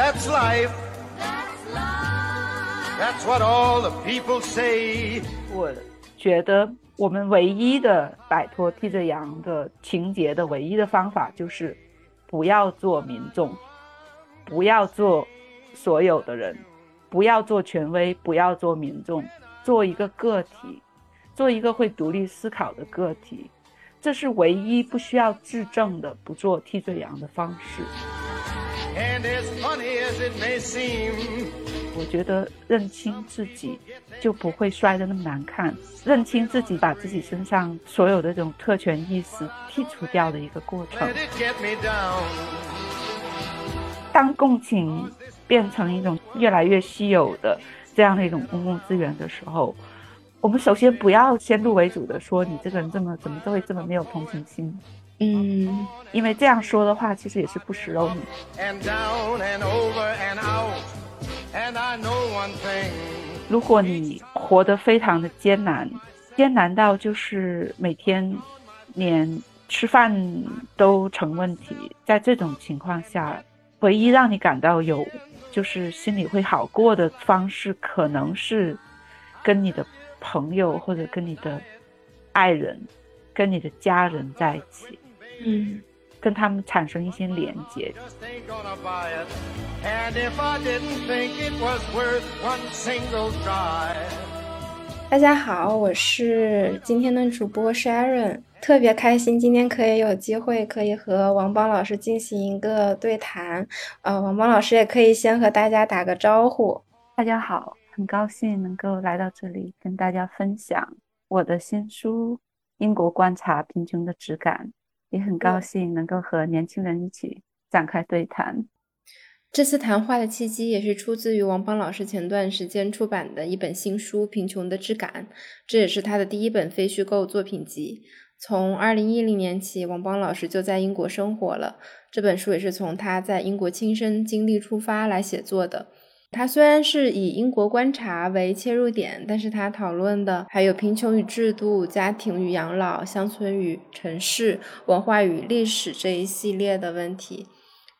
That's life. That's what all the people say. 我觉得我们唯一的摆脱替罪羊的情节的唯一的方法就是不要做民众，不要做所有的人，不要做权威，不要做民众，做一个个体，做一个会独立思考的个体，这是唯一不需要质证的不做替罪羊的方式。And as funny as it may seem, 我觉得认清自己就不会摔得那么难看，认清自己，把自己身上所有的这种特权意识剔除掉的一个过程.当共情变成一种越来越稀有的这样的一种公共资源的时候，我们首先不要先入为主的说你这个人这么怎么都会这么没有同情心，嗯，因为这样说的话其实也是不识肉你。如果你活得非常的艰难，艰难到就是每天连吃饭都成问题，在这种情况下，唯一让你感到有就是心里会好过的方式，可能是跟你的朋友或者跟你的爱人、跟你的家人在一起，嗯，跟他们产生一些连接。大家好，我是今天的主播 Sharon，特别开心今天可以有机会可以和王邦老师进行一个对谈。呃，王邦老师也可以先和大家打个招呼。大家好，很高兴能够来到这里跟大家分享我的新书《英国观察贫穷的质感》，也很高兴能够和年轻人一起展开对谈。这次谈话的契机也是出自于王邦老师前段时间出版的一本新书《贫穷的质感》，这也是他的第一本非虚构作品集。从二零一零年起，王邦老师就在英国生活了。这本书也是从他在英国亲身经历出发来写作的。他虽然是以英国观察为切入点，但是他讨论的还有贫穷与制度、家庭与养老、乡村与城市、文化与历史这一系列的问题。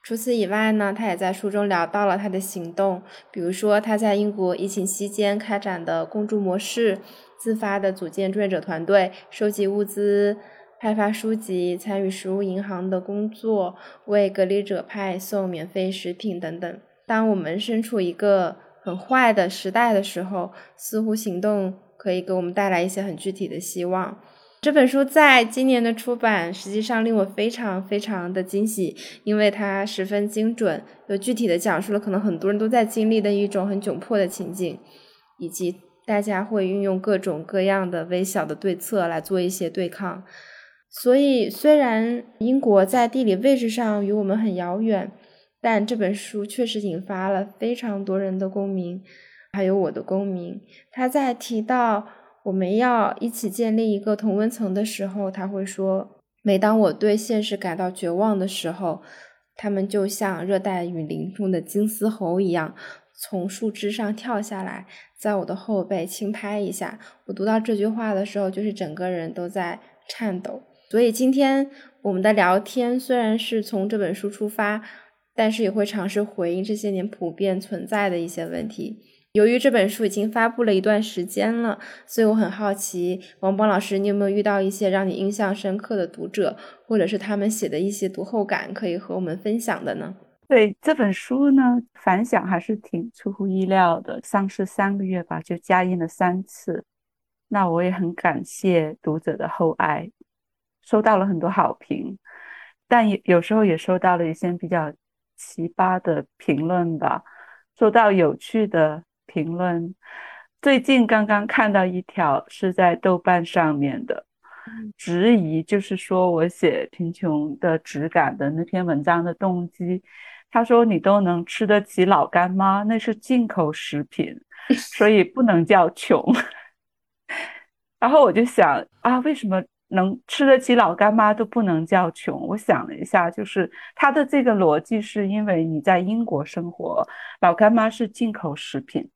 除此以外呢，他也在书中聊到了他的行动，比如说他在英国疫情期间开展的共助模式，自发的组建志愿者团队，收集物资、派发书籍，参与食物银行的工作，为隔离者派送免费食品等等。当我们身处一个很坏的时代的时候，似乎行动可以给我们带来一些很具体的希望。这本书在今年的出版，实际上令我非常非常的惊喜，因为它十分精准，又具体的讲述了可能很多人都在经历的一种很窘迫的情境，以及大家会运用各种各样的微小的对策来做一些对抗。所以，虽然英国在地理位置上与我们很遥远，但这本书确实引发了非常多人的共鸣，还有我的共鸣。他在提到我们要一起建立一个同温层的时候，他会说：“每当我对现实感到绝望的时候，他们就像热带雨林中的金丝猴一样，从树枝上跳下来，在我的后背轻拍一下。”我读到这句话的时候，就是整个人都在颤抖。所以今天我们的聊天虽然是从这本书出发，但是也会尝试回应这些年普遍存在的一些问题。由于这本书已经发布了一段时间了，所以我很好奇，王邦老师，你有没有遇到一些让你印象深刻的读者，或者是他们写的一些读后感，可以和我们分享的呢？对这本书呢，反响还是挺出乎意料的。上市三个月吧，就加印了三次。那我也很感谢读者的厚爱，收到了很多好评，但也有时候也收到了一些比较奇葩的评论吧，收到有趣的评论。最近刚刚看到一条是在豆瓣上面的，质疑就是说我写贫穷的质感的那篇文章的动机。他说：“你都能吃得起老干妈，那是进口食品，所以不能叫穷。”然后我就想啊，为什么能吃得起老干妈都不能叫穷？我想了一下，就是他的这个逻辑是因为你在英国生活，老干妈是进口食品，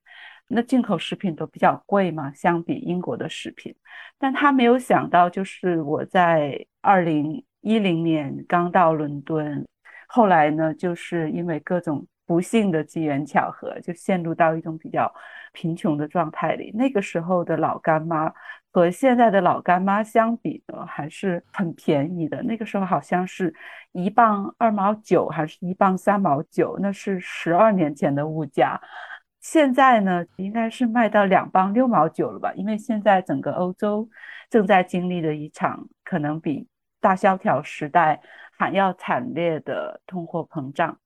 那进口食品都比较贵嘛，相比英国的食品。但他没有想到，就是我在二零一零年刚到伦敦。后来呢，就是因为各种不幸的机缘巧合，就陷入到一种比较贫穷的状态里。那个时候的老干妈和现在的老干妈相比呢，还是很便宜的。那个时候好像是一磅二毛九，还是一磅三毛九，那是十二年前的物价。现在呢，应该是卖到两磅六毛九了吧？因为现在整个欧洲正在经历的一场可能比大萧条时代还要惨烈的通货膨胀。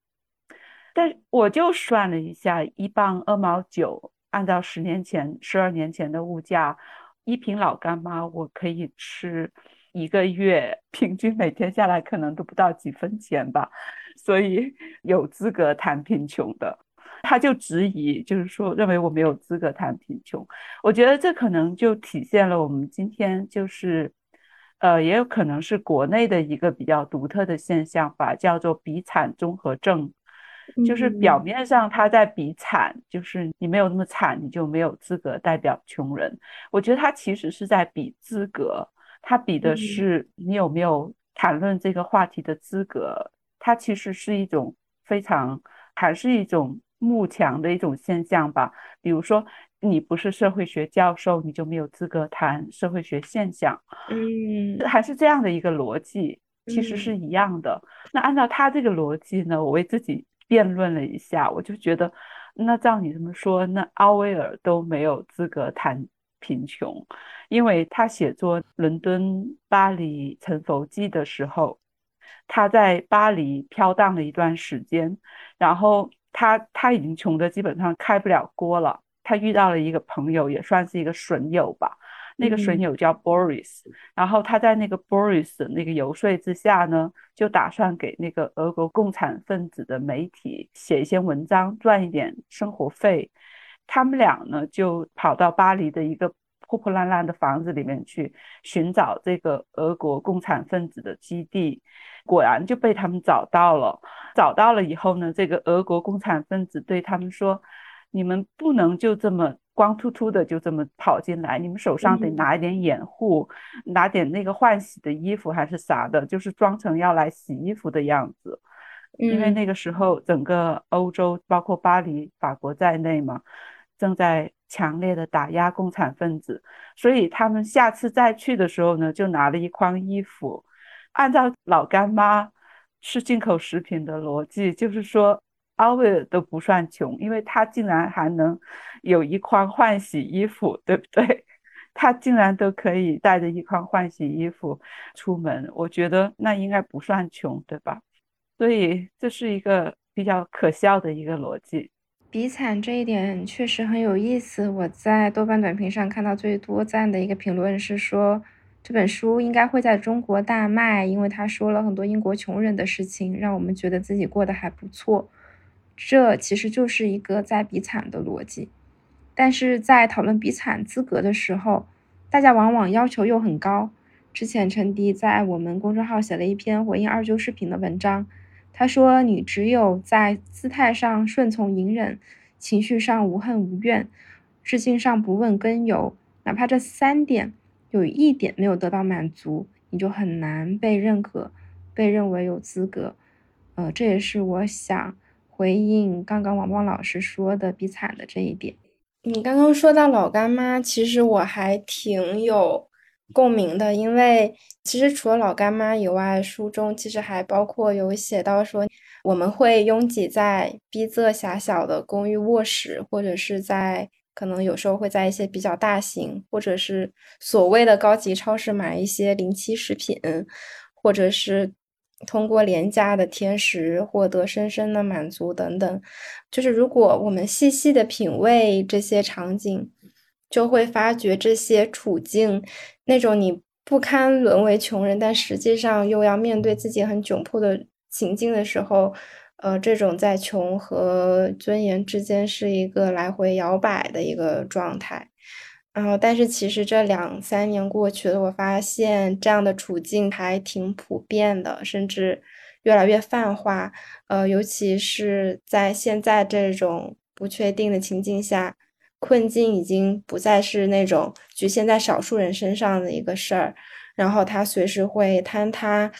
但我就算了一下，一磅二毛九，按照十年前、十二年前的物价，一瓶老干妈我可以吃一个月，平均每天下来可能都不到几分钱吧，所以有资格谈贫穷的，他就质疑，就是说认为我没有资格谈贫穷。我觉得这可能就体现了我们今天就是，呃，也有可能是国内的一个比较独特的现象吧，叫做比惨综合症。就是表面上他在比惨，就是你没有那么惨，你就没有资格代表穷人。我觉得他其实是在比资格，他比的是你有没有谈论这个话题的资格。他其实是一种非常，还是一种慕强的一种现象吧。比如说，你不是社会学教授，你就没有资格谈社会学现象。嗯，还是这样的一个逻辑，其实是一样的。那按照他这个逻辑呢，我为自己。辩论了一下，我就觉得，那照你这么说，那奥威尔都没有资格谈贫穷，因为他写作《伦敦巴黎沉浮记》的时候，他在巴黎飘荡了一段时间，然后他他已经穷的基本上开不了锅了，他遇到了一个朋友，也算是一个损友吧。那个损友叫 Boris，然后他在那个 Boris 的那个游说之下呢，就打算给那个俄国共产分子的媒体写一些文章，赚一点生活费。他们俩呢就跑到巴黎的一个破破烂烂的房子里面去寻找这个俄国共产分子的基地，果然就被他们找到了。找到了以后呢，这个俄国共产分子对他们说：“你们不能就这么。”光秃秃的就这么跑进来，你们手上得拿一点掩护，拿点那个换洗的衣服还是啥的，就是装成要来洗衣服的样子。因为那个时候整个欧洲，包括巴黎、法国在内嘛，正在强烈的打压共产分子，所以他们下次再去的时候呢，就拿了一筐衣服。按照老干妈吃进口食品的逻辑，就是说。奥威尔都不算穷，因为他竟然还能有一筐换洗衣服，对不对？他竟然都可以带着一筐换洗衣服出门，我觉得那应该不算穷，对吧？所以这是一个比较可笑的一个逻辑。比惨这一点确实很有意思。我在豆瓣短评上看到最多赞的一个评论是说，这本书应该会在中国大卖，因为他说了很多英国穷人的事情，让我们觉得自己过得还不错。这其实就是一个在比惨的逻辑，但是在讨论比惨资格的时候，大家往往要求又很高。之前陈迪在我们公众号写了一篇回应二舅视频的文章，他说：“你只有在姿态上顺从隐忍，情绪上无恨无怨，事性上不问根由，哪怕这三点有一点没有得到满足，你就很难被认可，被认为有资格。”呃，这也是我想。回应刚刚王邦老师说的比惨的这一点，你刚刚说到老干妈，其实我还挺有共鸣的，因为其实除了老干妈以外，书中其实还包括有写到说，我们会拥挤在逼仄狭小的公寓卧室，或者是在可能有时候会在一些比较大型或者是所谓的高级超市买一些临期食品，或者是。通过廉价的甜食获得深深的满足等等，就是如果我们细细的品味这些场景，就会发觉这些处境，那种你不堪沦为穷人，但实际上又要面对自己很窘迫的情境的时候，呃，这种在穷和尊严之间是一个来回摇摆的一个状态。然后，但是其实这两三年过去了，我发现这样的处境还挺普遍的，甚至越来越泛化。呃，尤其是在现在这种不确定的情境下，困境已经不再是那种局限在少数人身上的一个事儿，然后它随时会坍塌，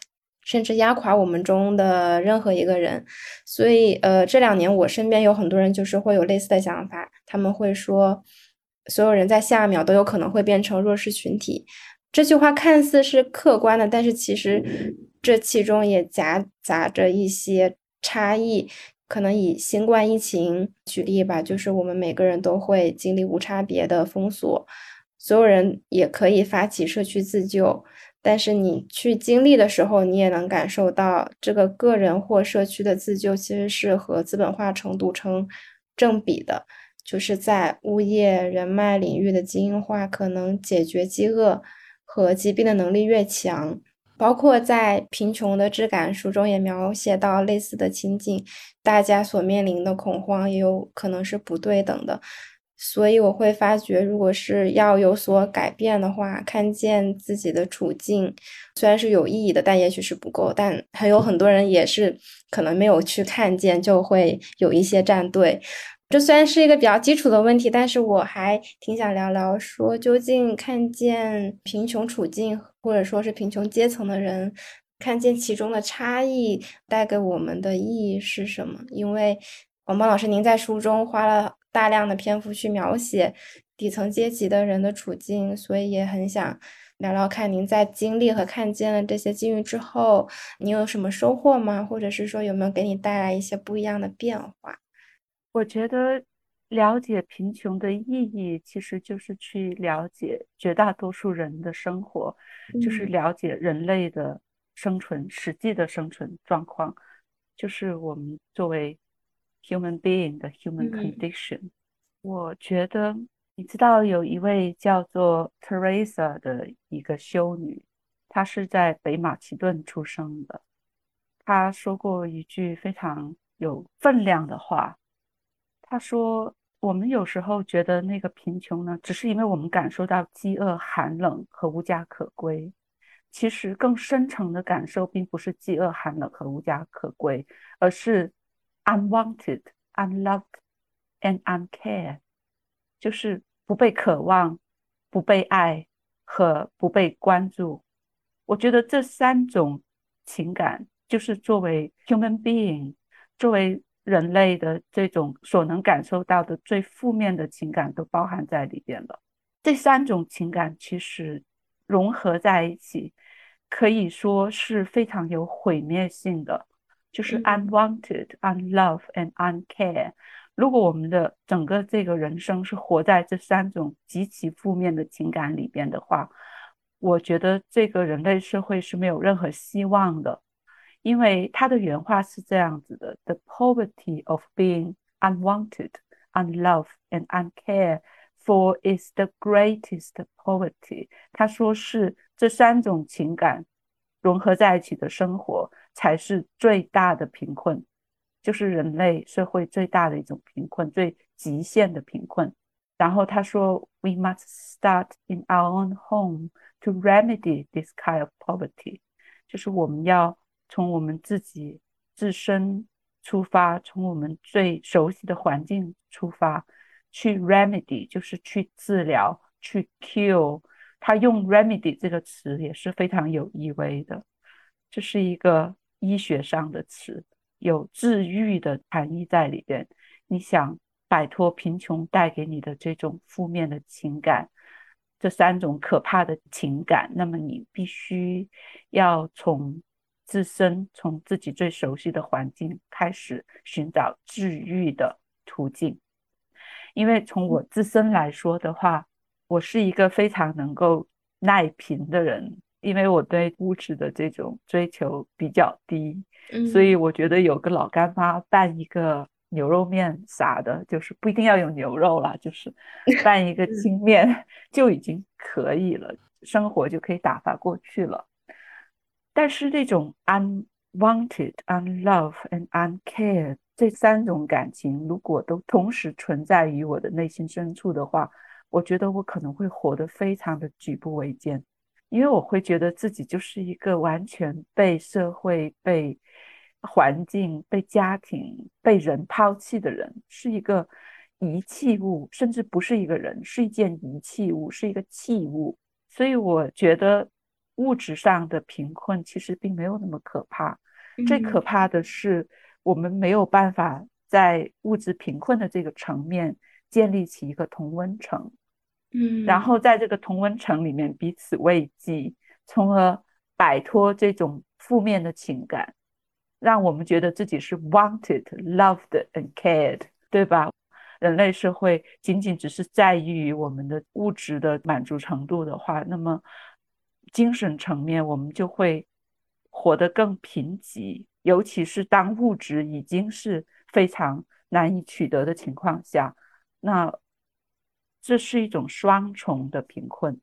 甚至压垮我们中的任何一个人。所以，呃，这两年我身边有很多人就是会有类似的想法，他们会说，所有人在下一秒都有可能会变成弱势群体。这句话看似是客观的，但是其实这其中也夹杂着一些差异。可能以新冠疫情举例吧，就是我们每个人都会经历无差别的封锁，所有人也可以发起社区自救，但是你去经历的时候，你也能感受到这个个人或社区的自救其实是和资本化程度成正比的，就是在物业人脉领域的精英化，可能解决饥饿和疾病的能力越强。包括在《贫穷的质感》书中也描写到类似的情景，大家所面临的恐慌也有可能是不对等的，所以我会发觉，如果是要有所改变的话，看见自己的处境虽然是有意义的，但也许是不够，但还有很多人也是可能没有去看见，就会有一些站队。这虽然是一个比较基础的问题，但是我还挺想聊聊，说究竟看见贫穷处境或者说是贫穷阶层的人，看见其中的差异带给我们的意义是什么？因为王邦老师，您在书中花了大量的篇幅去描写底层阶级的人的处境，所以也很想聊聊看您在经历和看见了这些境遇之后，你有什么收获吗？或者是说有没有给你带来一些不一样的变化？我觉得了解贫穷的意义，其实就是去了解绝大多数人的生活，就是了解人类的生存实际的生存状况，就是我们作为 human being 的 human condition。我觉得你知道有一位叫做 Teresa 的一个修女，她是在北马其顿出生的，她说过一句非常有分量的话。他说：“我们有时候觉得那个贫穷呢，只是因为我们感受到饥饿、寒冷和无家可归。其实更深层的感受并不是饥饿、寒冷和无家可归，而是 unwanted, unloved, and uncare，就是不被渴望、不被爱和不被关注。我觉得这三种情感，就是作为 human being，作为。”人类的这种所能感受到的最负面的情感都包含在里边了。这三种情感其实融合在一起，可以说是非常有毁灭性的，就是 unwanted, unloved and uncare。如果我们的整个这个人生是活在这三种极其负面的情感里边的话，我觉得这个人类社会是没有任何希望的。因为他的原话是这样子的：“The poverty of being unwanted, unloved, and uncared for is the greatest poverty。”他说是这三种情感融合在一起的生活才是最大的贫困，就是人类社会最大的一种贫困，最极限的贫困。然后他说：“We must start in our own home to remedy this kind of poverty。”就是我们要。 从我们自己自身出发，从我们最熟悉的环境出发，去 remedy 就是去治疗，去 cure。他用 remedy 这个词也是非常有意味的，这是一个医学上的词，有治愈的含义在里边。你想摆脱贫穷带给你的这种负面的情感，这三种可怕的情感，那么你必须要从。自身从自己最熟悉的环境开始寻找治愈的途径，因为从我自身来说的话，我是一个非常能够耐贫的人，因为我对物质的这种追求比较低，所以我觉得有个老干妈拌一个牛肉面啥的，就是不一定要有牛肉啦，就是拌一个 清面 就已经可以了，生活就可以打发过去了。但是这种 unwanted, unloved and uncared 这三种感情，如果都同时存在于我的内心深处的话，我觉得我可能会活得非常的举步维艰，因为我会觉得自己就是一个完全被社会、被环境、被家庭、被人抛弃的人，是一个遗弃物，甚至不是一个人，是一件遗弃物，是一个器物。所以我觉得。物质上的贫困其实并没有那么可怕，最可怕的是我们没有办法在物质贫困的这个层面建立起一个同温层，嗯，然后在这个同温层里面彼此慰藉，从而摆脱这种负面的情感，让我们觉得自己是 wanted、loved and cared，对吧？人类社会仅仅只是在意于我们的物质的满足程度的话，那么精神层面我们就会活得更贫瘠，尤其是当物质已经是非常难以取得的情况下，那这是一种双重的贫困。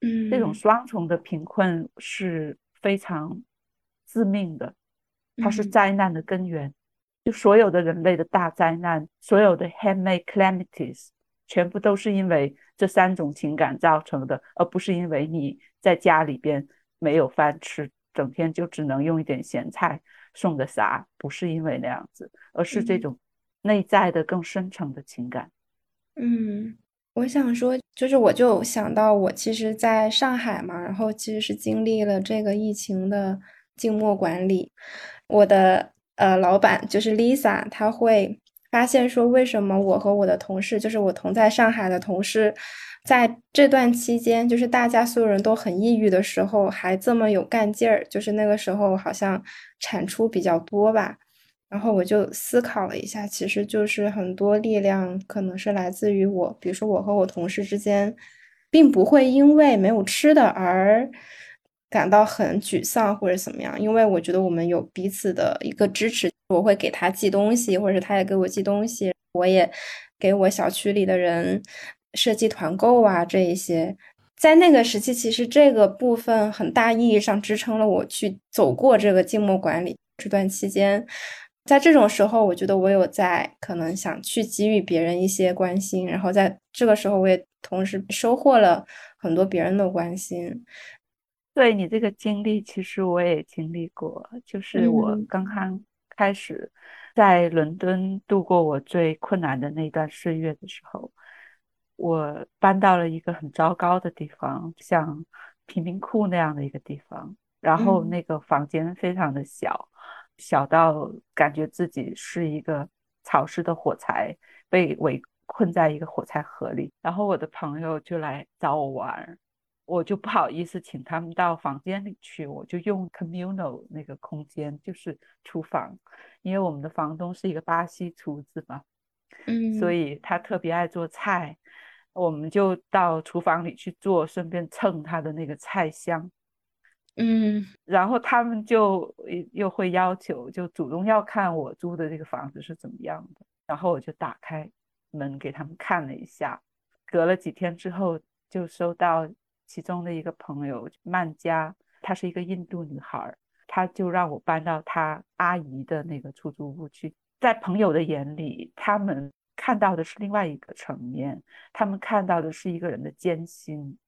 嗯，这种双重的贫困是非常致命的，它是灾难的根源。就所有的人类的大灾难，所有的 handmade calamities，全部都是因为这三种情感造成的，而不是因为你在家里边没有饭吃，整天就只能用一点咸菜送的啥，不是因为那样子，而是这种内在的更深层的情感。嗯，我想说，就是我就想到我其实在上海嘛，然后其实是经历了这个疫情的静默管理，我的。呃，老板就是 Lisa，他会发现说，为什么我和我的同事，就是我同在上海的同事，在这段期间，就是大家所有人都很抑郁的时候，还这么有干劲儿，就是那个时候好像产出比较多吧。然后我就思考了一下，其实就是很多力量可能是来自于我，比如说我和我同事之间，并不会因为没有吃的而。感到很沮丧或者怎么样，因为我觉得我们有彼此的一个支持，我会给他寄东西，或者他也给我寄东西，我也给我小区里的人设计团购啊，这一些，在那个时期，其实这个部分很大意义上支撑了我去走过这个静默管理这段期间，在这种时候，我觉得我有在可能想去给予别人一些关心，然后在这个时候，我也同时收获了很多别人的关心。对你这个经历，其实我也经历过。就是我刚刚开始在伦敦度过我最困难的那段岁月的时候，我搬到了一个很糟糕的地方，像贫民窟那样的一个地方。然后那个房间非常的小，小到感觉自己是一个潮湿的火柴，被围困在一个火柴盒里。然后我的朋友就来找我玩。我就不好意思请他们到房间里去，我就用 communal 那个空间，就是厨房，因为我们的房东是一个巴西厨子嘛，嗯，所以他特别爱做菜，我们就到厨房里去做，顺便蹭他的那个菜香，嗯，然后他们就又会要求，就主动要看我租的这个房子是怎么样的，然后我就打开门给他们看了一下，隔了几天之后就收到。其中的一个朋友曼佳，她是一个印度女孩，她就让我搬到她阿姨的那个出租屋去。在朋友的眼里，他们看到的是另外一个层面，他们看到的是一个人的艰辛，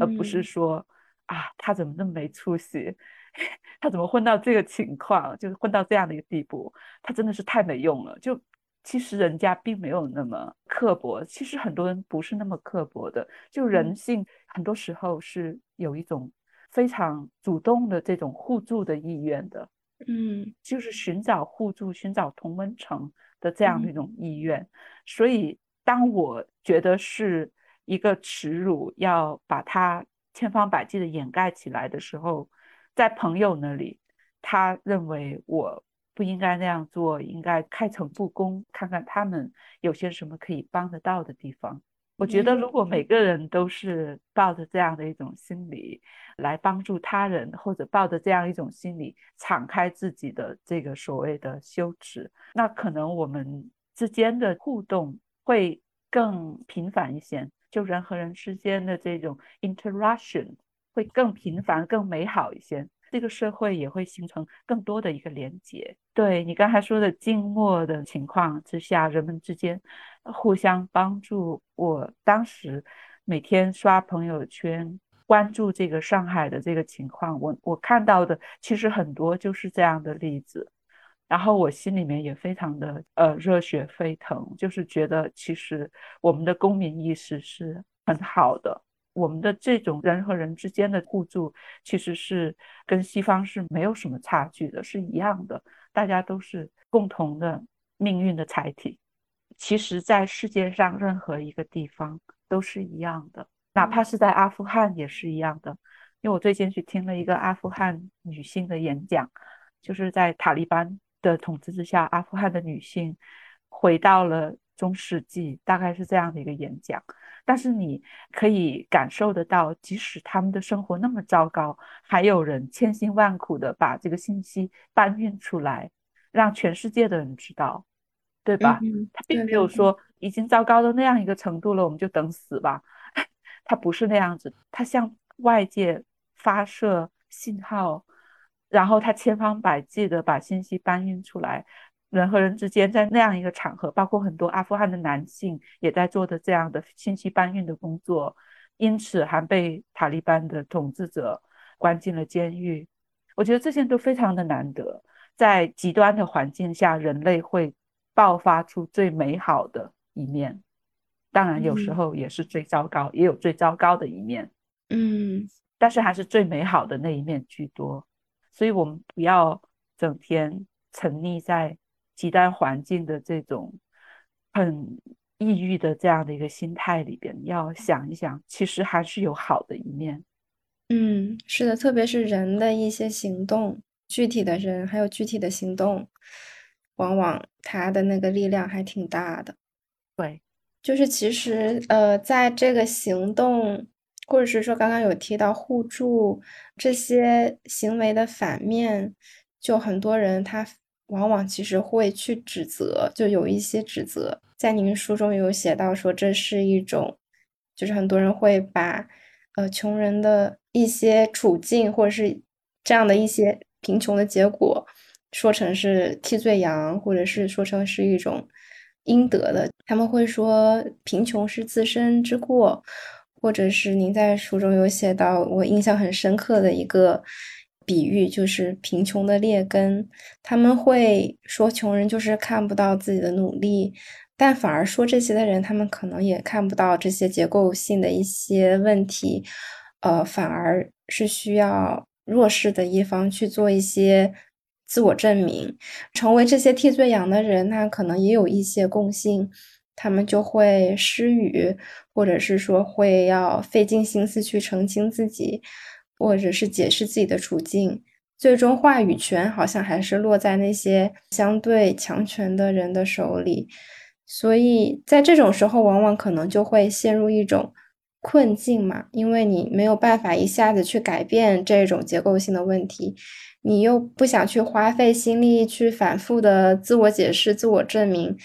而不是说啊，他怎么那么没出息，他怎么混到这个情况，就是混到这样的一个地步，他真的是太没用了，就。其实人家并没有那么刻薄，其实很多人不是那么刻薄的。就人性很多时候是有一种非常主动的这种互助的意愿的，嗯，就是寻找互助、寻找同温层的这样的一种意愿。所以，当我觉得是一个耻辱，要把它千方百计的掩盖起来的时候，在朋友那里，他认为我。不应该那样做，应该开诚布公，看看他们有些什么可以帮得到的地方。我觉得，如果每个人都是抱着这样的一种心理来帮助他人，或者抱着这样一种心理敞开自己的这个所谓的羞耻，那可能我们之间的互动会更频繁一些，就人和人之间的这种 interaction 会更频繁、更美好一些。这个社会也会形成更多的一个连接。对你刚才说的静默的情况之下，人们之间互相帮助。我当时每天刷朋友圈，关注这个上海的这个情况，我我看到的其实很多就是这样的例子，然后我心里面也非常的呃热血沸腾，就是觉得其实我们的公民意识是很好的。我们的这种人和人之间的互助，其实是跟西方是没有什么差距的，是一样的，大家都是共同的命运的载体。其实，在世界上任何一个地方都是一样的，哪怕是在阿富汗也是一样的。因为我最近去听了一个阿富汗女性的演讲，就是在塔利班的统治之下，阿富汗的女性回到了中世纪，大概是这样的一个演讲。但是你可以感受得到，即使他们的生活那么糟糕，还有人千辛万苦的把这个信息搬运出来，让全世界的人知道，对吧？他并没有说已经糟糕到那样一个程度了，我们就等死吧。他不是那样子，他向外界。发射信号，然后他千方百计的把信息搬运出来。人和人之间在那样一个场合，包括很多阿富汗的男性也在做的这样的信息搬运的工作，因此还被塔利班的统治者关进了监狱。我觉得这些都非常的难得。在极端的环境下，人类会爆发出最美好的一面，当然有时候也是最糟糕，也有最糟糕的一面。嗯。但是还是最美好的那一面居多，所以我们不要整天沉溺在极端环境的这种很抑郁的这样的一个心态里边，要想一想，其实还是有好的一面。嗯，是的，特别是人的一些行动，具体的人还有具体的行动，往往他的那个力量还挺大的。对，就是其实呃，在这个行动。或者是说，刚刚有提到互助这些行为的反面，就很多人他往往其实会去指责，就有一些指责。在您书中有写到说，这是一种，就是很多人会把呃穷人的一些处境，或者是这样的一些贫穷的结果，说成是替罪羊，或者是说成是一种应得的。他们会说，贫穷是自身之过。或者是您在书中有写到，我印象很深刻的一个比喻，就是贫穷的劣根。他们会说穷人就是看不到自己的努力，但反而说这些的人，他们可能也看不到这些结构性的一些问题，呃，反而是需要弱势的一方去做一些自我证明，成为这些替罪羊的人，他可能也有一些共性。他们就会失语，或者是说会要费尽心思去澄清自己，或者是解释自己的处境。最终话语权好像还是落在那些相对强权的人的手里。所以在这种时候，往往可能就会陷入一种困境嘛，因为你没有办法一下子去改变这种结构性的问题，你又不想去花费心力去反复的自我解释、自我证明。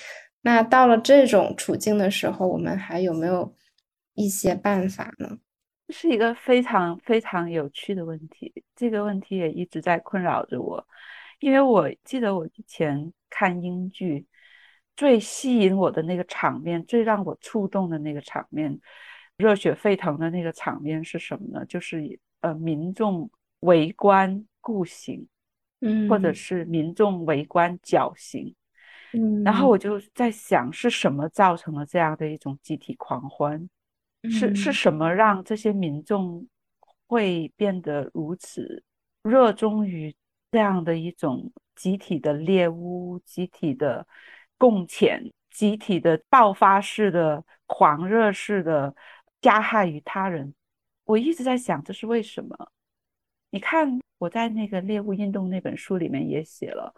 那到了这种处境的时候，我们还有没有一些办法呢？这是一个非常非常有趣的问题，这个问题也一直在困扰着我。因为我记得我以前看英剧，最吸引我的那个场面，最让我触动的那个场面，热血沸腾的那个场面是什么呢？就是呃，民众围观酷刑，嗯，或者是民众围观绞刑。嗯，然后我就在想，是什么造成了这样的一种集体狂欢？是是什么让这些民众会变得如此热衷于这样的一种集体的猎巫、集体的共遣、集体的爆发式的狂热式的加害于他人？我一直在想，这是为什么？你看，我在那个猎物运动那本书里面也写了。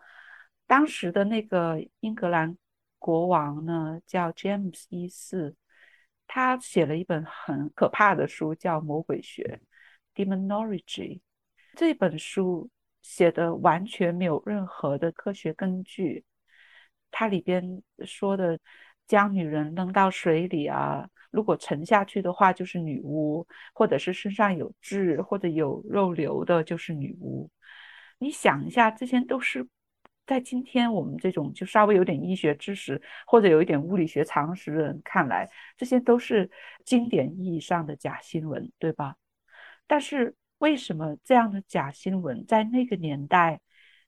当时的那个英格兰国王呢，叫 James 一世，他写了一本很可怕的书，叫《魔鬼学》（Demonology）。这本书写的完全没有任何的科学根据，它里边说的将女人扔到水里啊，如果沉下去的话就是女巫，或者是身上有痣或者有肉瘤的就是女巫。你想一下，这些都是。在今天我们这种就稍微有点医学知识或者有一点物理学常识的人看来，这些都是经典意义上的假新闻，对吧？但是为什么这样的假新闻在那个年代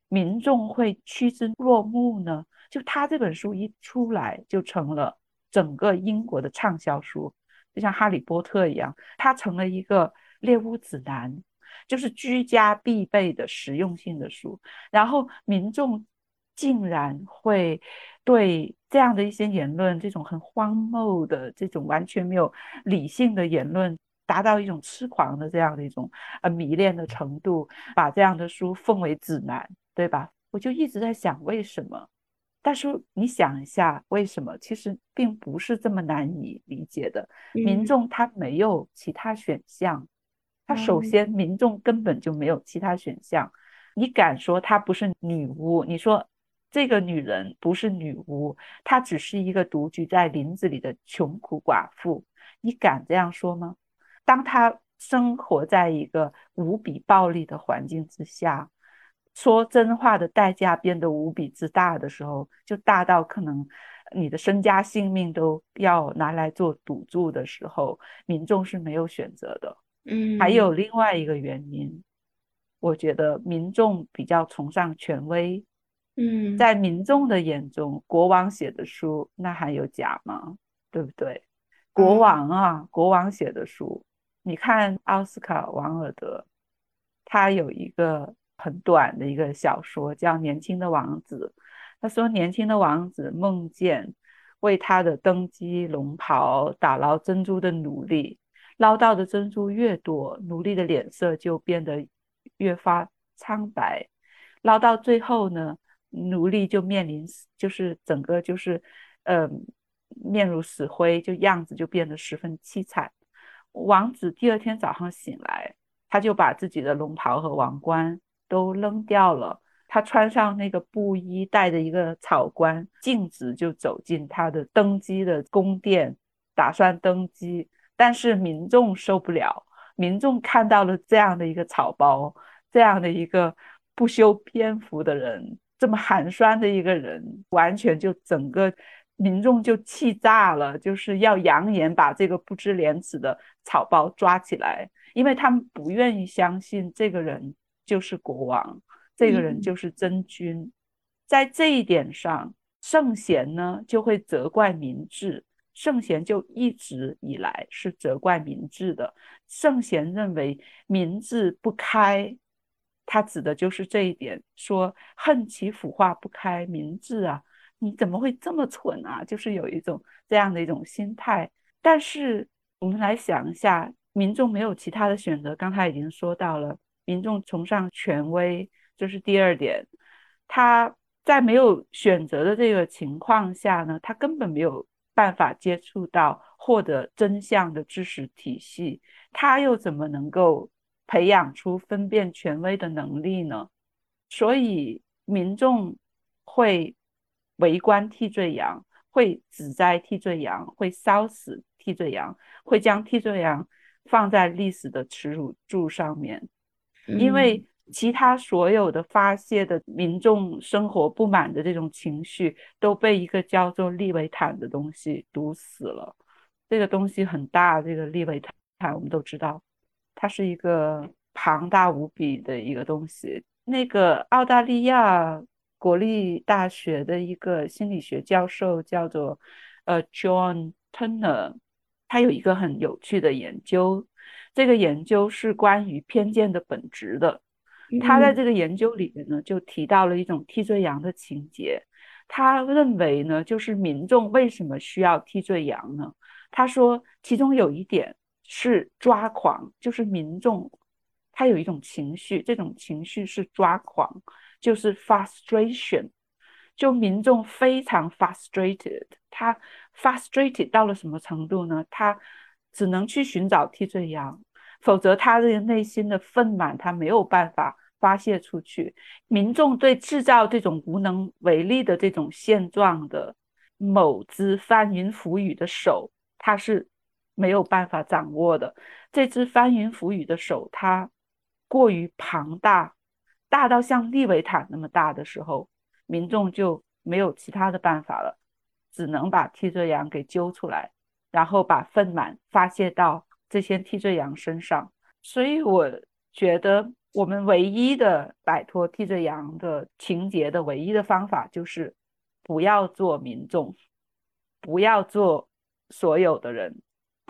民众会趋之若鹜呢？就他这本书一出来就成了整个英国的畅销书，就像哈利波特一样，它成了一个猎巫指南，就是居家必备的实用性的书。然后民众竟然会对这样的一些言论，这种很荒谬的、这种完全没有理性的言论，达到一种痴狂的这样的一种呃迷恋的程度，把这样的书奉为指南，对吧？我就一直在想，为什么？但是你想一下，为什么？其实并不是这么难以理解的。民众他没有其他选项，他首先民众根本就没有其他选项。你敢说他不是女巫？你说这个女人不是女巫，她只是一个独居在林子里的穷苦寡妇，你敢这样说吗？当她生活在一个无比暴力的环境之下。说真话的代价变得无比之大的时候，就大到可能你的身家性命都要拿来做赌注的时候，民众是没有选择的。嗯，还有另外一个原因，我觉得民众比较崇尚权威。嗯，在民众的眼中，国王写的书那还有假吗？对不对？国王啊，国王写的书，你看奥斯卡·王尔德，他有一个。很短的一个小说叫《年轻的王子》。他说，年轻的王子梦见为他的登基龙袍打捞珍珠的奴隶，捞到的珍珠越多，奴隶的脸色就变得越发苍白。捞到最后呢，奴隶就面临就是整个就是呃面如死灰，就样子就变得十分凄惨。王子第二天早上醒来，他就把自己的龙袍和王冠。都扔掉了。他穿上那个布衣，带着一个草冠，径直就走进他的登基的宫殿，打算登基。但是民众受不了，民众看到了这样的一个草包，这样的一个不修边幅的人，这么寒酸的一个人，完全就整个民众就气炸了，就是要扬言把这个不知廉耻的草包抓起来，因为他们不愿意相信这个人。就是国王，这个人就是真君，在这一点上，圣贤呢就会责怪民智。圣贤就一直以来是责怪民智的。圣贤认为民智不开，他指的就是这一点，说恨其腐化不开，明智啊，你怎么会这么蠢啊？就是有一种这样的一种心态。但是我们来想一下，民众没有其他的选择，刚才已经说到了。民众崇尚权威，这是第二点。他在没有选择的这个情况下呢，他根本没有办法接触到获得真相的知识体系，他又怎么能够培养出分辨权威的能力呢？所以民众会围观替罪羊，会指摘替罪羊，会烧死替罪羊，会将替罪羊放在历史的耻辱柱上面。因为其他所有的发泄的民众生活不满的这种情绪都被一个叫做利维坦的东西堵死了。这个东西很大，这个利维坦我们都知道，它是一个庞大无比的一个东西。那个澳大利亚国立大学的一个心理学教授叫做呃 John Turner，他有一个很有趣的研究。这个研究是关于偏见的本质的。他在这个研究里面呢，就提到了一种替罪羊的情节。他认为呢，就是民众为什么需要替罪羊呢？他说，其中有一点是抓狂，就是民众他有一种情绪，这种情绪是抓狂，就是 frustration。就民众非常 frustrated，他 frustrated 到了什么程度呢？他只能去寻找替罪羊，否则他这个内心的愤满他没有办法发泄出去。民众对制造这种无能为力的这种现状的某只翻云覆雨的手，他是没有办法掌握的。这只翻云覆雨的手，它过于庞大，大到像利维坦那么大的时候，民众就没有其他的办法了，只能把替罪羊给揪出来。然后把愤满发泄到这些替罪羊身上，所以我觉得我们唯一的摆脱替罪羊的情节的唯一的方法就是不要做民众，不要做所有的人，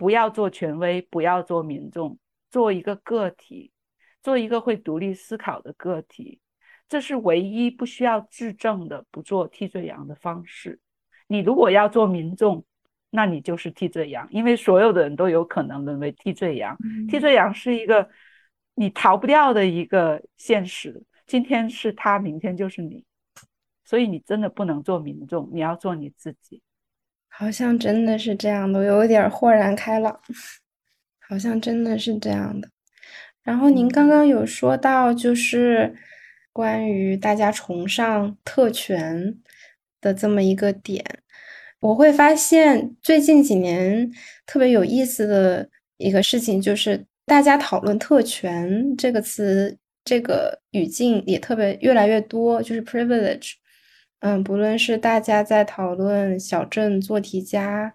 不要做权威，不要做民众，做一个个体，做一个会独立思考的个体，这是唯一不需要质证的不做替罪羊的方式。你如果要做民众，那你就是替罪羊，因为所有的人都有可能沦为替罪羊。替罪羊是一个你逃不掉的一个现实，今天是他，明天就是你，所以你真的不能做民众，你要做你自己。好像真的是这样的，我有点豁然开朗。好像真的是这样的。然后您刚刚有说到，就是关于大家崇尚特权的这么一个点，我会发现最近几年特别有意思的一个事情，就是大家讨论“特权”这个词，这个语境也特别越来越多，就是 “privilege”。嗯，不论是大家在讨论小镇做题家，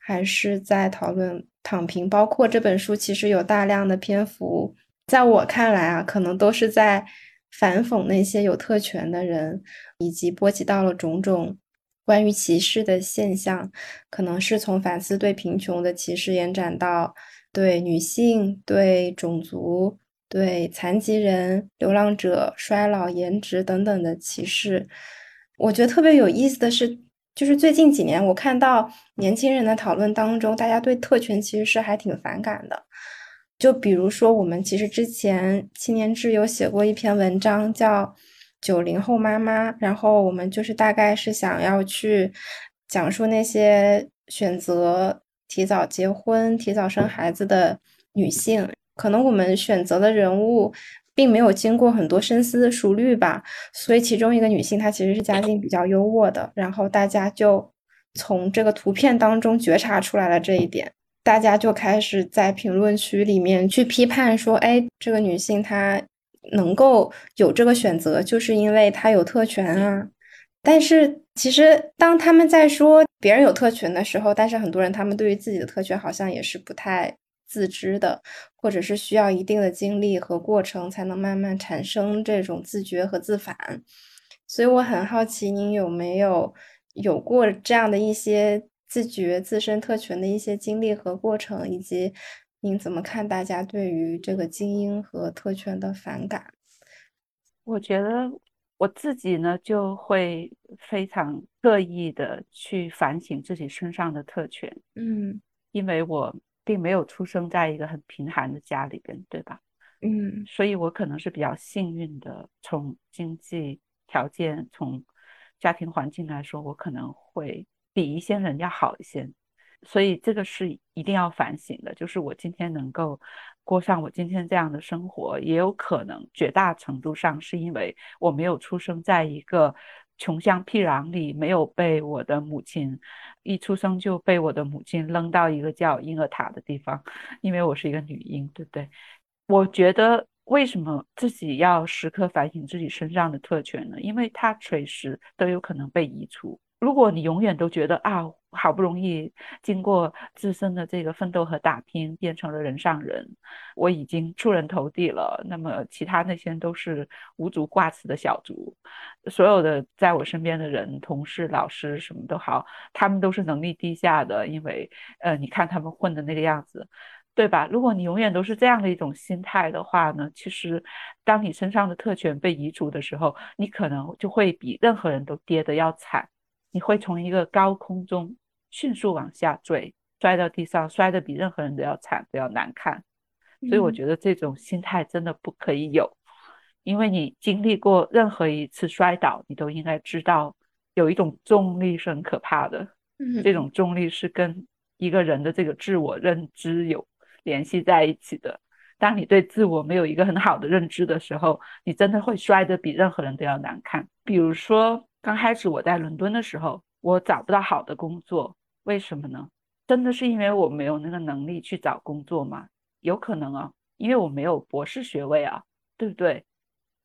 还是在讨论躺平，包括这本书其实有大量的篇幅，在我看来啊，可能都是在反讽那些有特权的人，以及波及到了种种关于歧视的现象，可能是从反思对贫穷的歧视延展到对女性、对种族、对残疾人、流浪者、衰老、颜值等等的歧视。我觉得特别有意思的是，就是最近几年，我看到年轻人的讨论当中，大家对特权其实是还挺反感的。就比如说，我们其实之前青年志有写过一篇文章，叫《九零后妈妈》，然后我们就是大概是想要去讲述那些选择提早结婚、提早生孩子的女性，可能我们选择的人物。并没有经过很多深思熟虑吧，所以其中一个女性她其实是家境比较优渥的，然后大家就从这个图片当中觉察出来了这一点，大家就开始在评论区里面去批判说，哎，这个女性她能够有这个选择，就是因为她有特权啊。但是其实当他们在说别人有特权的时候，但是很多人他们对于自己的特权好像也是不太。自知的，或者是需要一定的经历和过程，才能慢慢产生这种自觉和自反。所以我很好奇，您有没有有过这样的一些自觉自身特权的一些经历和过程，以及您怎么看大家对于这个精英和特权的反感？我觉得我自己呢，就会非常刻意的去反省自己身上的特权。嗯，因为我。并没有出生在一个很贫寒的家里边，对吧？嗯，所以我可能是比较幸运的，从经济条件、从家庭环境来说，我可能会比一些人要好一些。所以这个是一定要反省的，就是我今天能够过上我今天这样的生活，也有可能绝大程度上是因为我没有出生在一个。穷乡僻壤里，没有被我的母亲一出生就被我的母亲扔到一个叫婴儿塔的地方，因为我是一个女婴，对不对？我觉得为什么自己要时刻反省自己身上的特权呢？因为它随时都有可能被移除。如果你永远都觉得啊，好不容易经过自身的这个奋斗和打拼，变成了人上人，我已经出人头地了，那么其他那些都是无足挂齿的小卒。所有的在我身边的人，同事、老师什么都好，他们都是能力低下的，因为呃，你看他们混的那个样子，对吧？如果你永远都是这样的一种心态的话呢，其实当你身上的特权被移除的时候，你可能就会比任何人都跌得要惨。你会从一个高空中迅速往下坠，摔到地上，摔得比任何人都要惨，都要难看。所以我觉得这种心态真的不可以有，因为你经历过任何一次摔倒，你都应该知道，有一种重力是很可怕的。这种重力是跟一个人的这个自我认知有联系在一起的。当你对自我没有一个很好的认知的时候，你真的会摔得比任何人都要难看。比如说。刚开始我在伦敦的时候，我找不到好的工作，为什么呢？真的是因为我没有那个能力去找工作吗？有可能啊，因为我没有博士学位啊，对不对？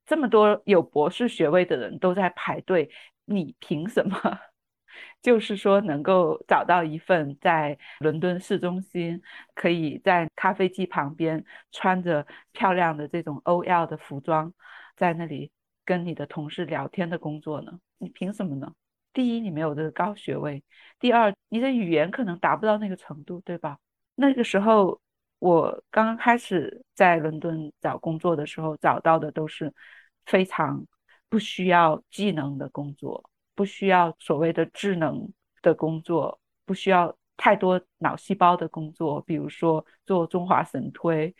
这么多有博士学位的人都在排队，你凭什么？就是说能够找到一份在伦敦市中心，可以在咖啡机旁边穿着漂亮的这种 OL 的服装，在那里跟你的同事聊天的工作呢？你凭什么呢？第一，你没有这个高学位；第二，你的语言可能达不到那个程度，对吧？那个时候我刚刚开始在伦敦找工作的时候，找到的都是非常不需要技能的工作，不需要所谓的智能的工作，不需要太多脑细胞的工作，比如说做中华神推，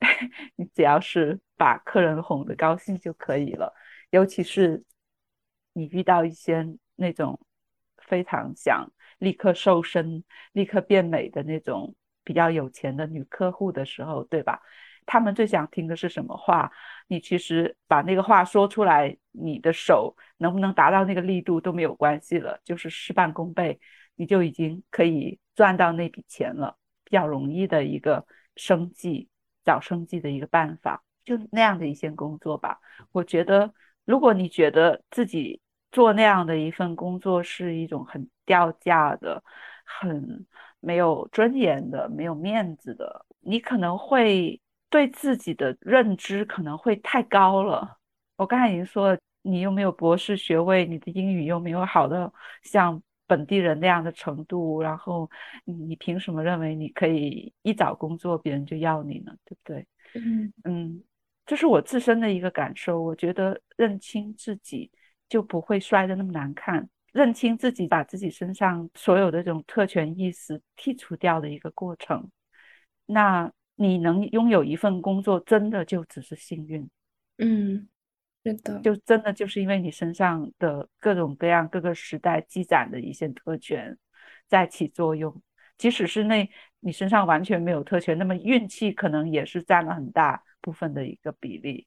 你只要是把客人哄得高兴就可以了。尤其是你遇到一些那种非常想立刻瘦身、立刻变美的那种比较有钱的女客户的时候，对吧？他们最想听的是什么话？你其实把那个话说出来，你的手能不能达到那个力度都没有关系了，就是事半功倍，你就已经可以赚到那笔钱了，比较容易的一个生计、找生计的一个办法，就那样的一些工作吧。我觉得。如果你觉得自己做那样的一份工作是一种很掉价的、很没有尊严的、没有面子的，你可能会对自己的认知可能会太高了。我刚才已经说了，你又没有博士学位，你的英语又没有好的像本地人那样的程度，然后你凭什么认为你可以一找工作别人就要你呢？对不对？嗯嗯。这是我自身的一个感受，我觉得认清自己就不会摔得那么难看。认清自己，把自己身上所有的这种特权意识剔除掉的一个过程。那你能拥有一份工作，真的就只是幸运。嗯，是的，就真的就是因为你身上的各种各样、各个时代积攒的一些特权在起作用。即使是那你身上完全没有特权，那么运气可能也是占了很大。部分的一个比例，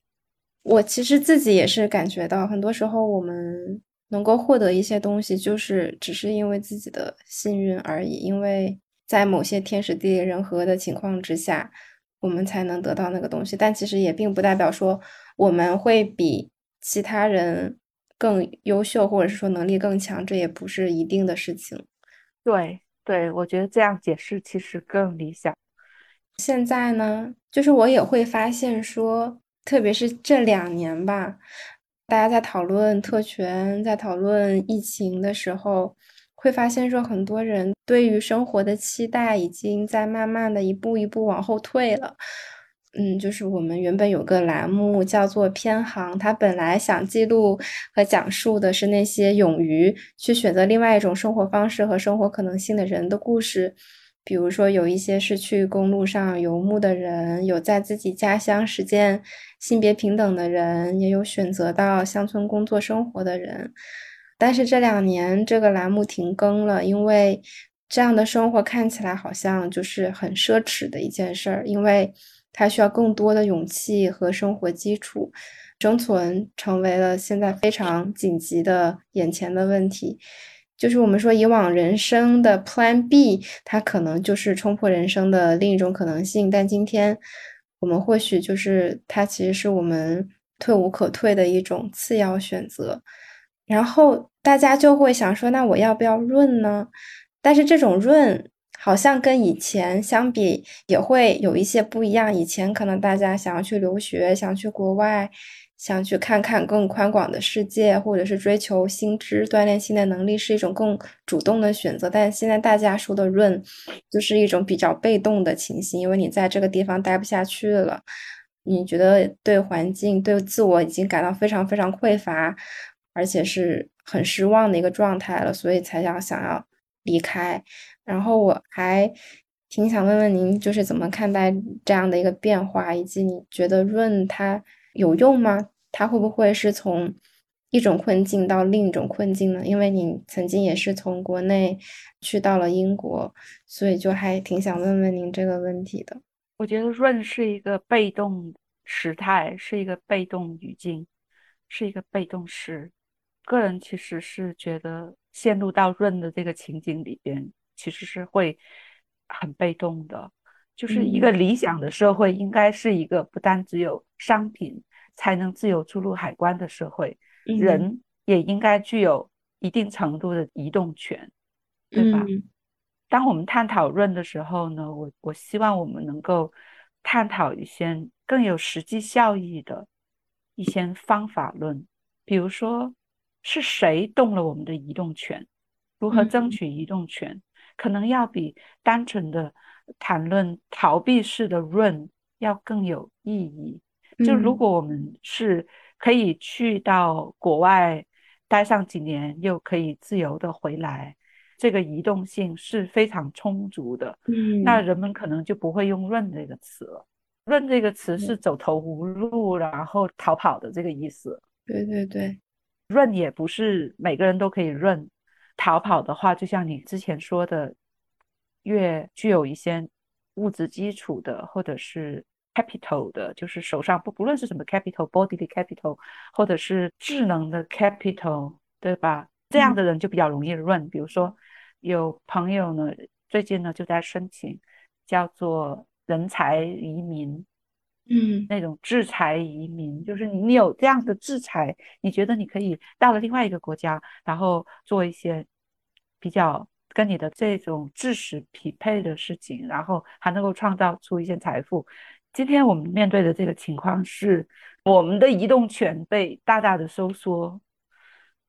我其实自己也是感觉到，很多时候我们能够获得一些东西，就是只是因为自己的幸运而已。因为在某些天时地利人和的情况之下，我们才能得到那个东西。但其实也并不代表说我们会比其他人更优秀，或者是说能力更强，这也不是一定的事情。对，对我觉得这样解释其实更理想。现在呢，就是我也会发现说，特别是这两年吧，大家在讨论特权、在讨论疫情的时候，会发现说，很多人对于生活的期待已经在慢慢的一步一步往后退了。嗯，就是我们原本有个栏目叫做偏航，它本来想记录和讲述的是那些勇于去选择另外一种生活方式和生活可能性的人的故事。比如说，有一些是去公路上游牧的人，有在自己家乡实践性别平等的人，也有选择到乡村工作生活的人。但是这两年这个栏目停更了，因为这样的生活看起来好像就是很奢侈的一件事儿，因为它需要更多的勇气和生活基础，生存成为了现在非常紧急的眼前的问题。就是我们说以往人生的 Plan B，它可能就是冲破人生的另一种可能性，但今天我们或许就是它其实是我们退无可退的一种次要选择。然后大家就会想说，那我要不要润呢？但是这种润好像跟以前相比也会有一些不一样。以前可能大家想要去留学，想去国外。想去看看更宽广的世界，或者是追求新知、锻炼新的能力，是一种更主动的选择。但现在大家说的“润”，就是一种比较被动的情形，因为你在这个地方待不下去了，你觉得对环境、对自我已经感到非常非常匮乏，而且是很失望的一个状态了，所以才想想要离开。然后我还挺想问问您，就是怎么看待这样的一个变化，以及你觉得“润”它。有用吗？它会不会是从一种困境到另一种困境呢？因为你曾经也是从国内去到了英国，所以就还挺想问问您这个问题的。我觉得润是一个被动时态，是一个被动语境，是一个被动时。个人其实是觉得陷入到润的这个情景里边，其实是会很被动的。就是一个理想的社会，应该是一个不单只有商品才能自由出入海关的社会，人也应该具有一定程度的移动权，对吧？当我们探讨论的时候呢，我我希望我们能够探讨一些更有实际效益的一些方法论，比如说是谁动了我们的移动权，如何争取移动权，可能要比单纯的。谈论逃避式的论要更有意义。就如果我们是可以去到国外待上几年，又可以自由的回来，这个移动性是非常充足的。嗯，那人们可能就不会用“润”这个词了。“润”这个词是走投无路，然后逃跑的这个意思。对对对，润也不是每个人都可以润。逃跑的话，就像你之前说的，越具有一些物质基础的，或者是 capital 的，就是手上不不论是什么 capital，body 的 capital，或者是智能的 capital，对吧？这样的人就比较容易润。比如说，有朋友呢，最近呢就在申请叫做人才移民。嗯，那种制裁移民，就是你有这样的制裁，你觉得你可以到了另外一个国家，然后做一些比较跟你的这种知识匹配的事情，然后还能够创造出一些财富。今天我们面对的这个情况是，我们的移动权被大大的收缩，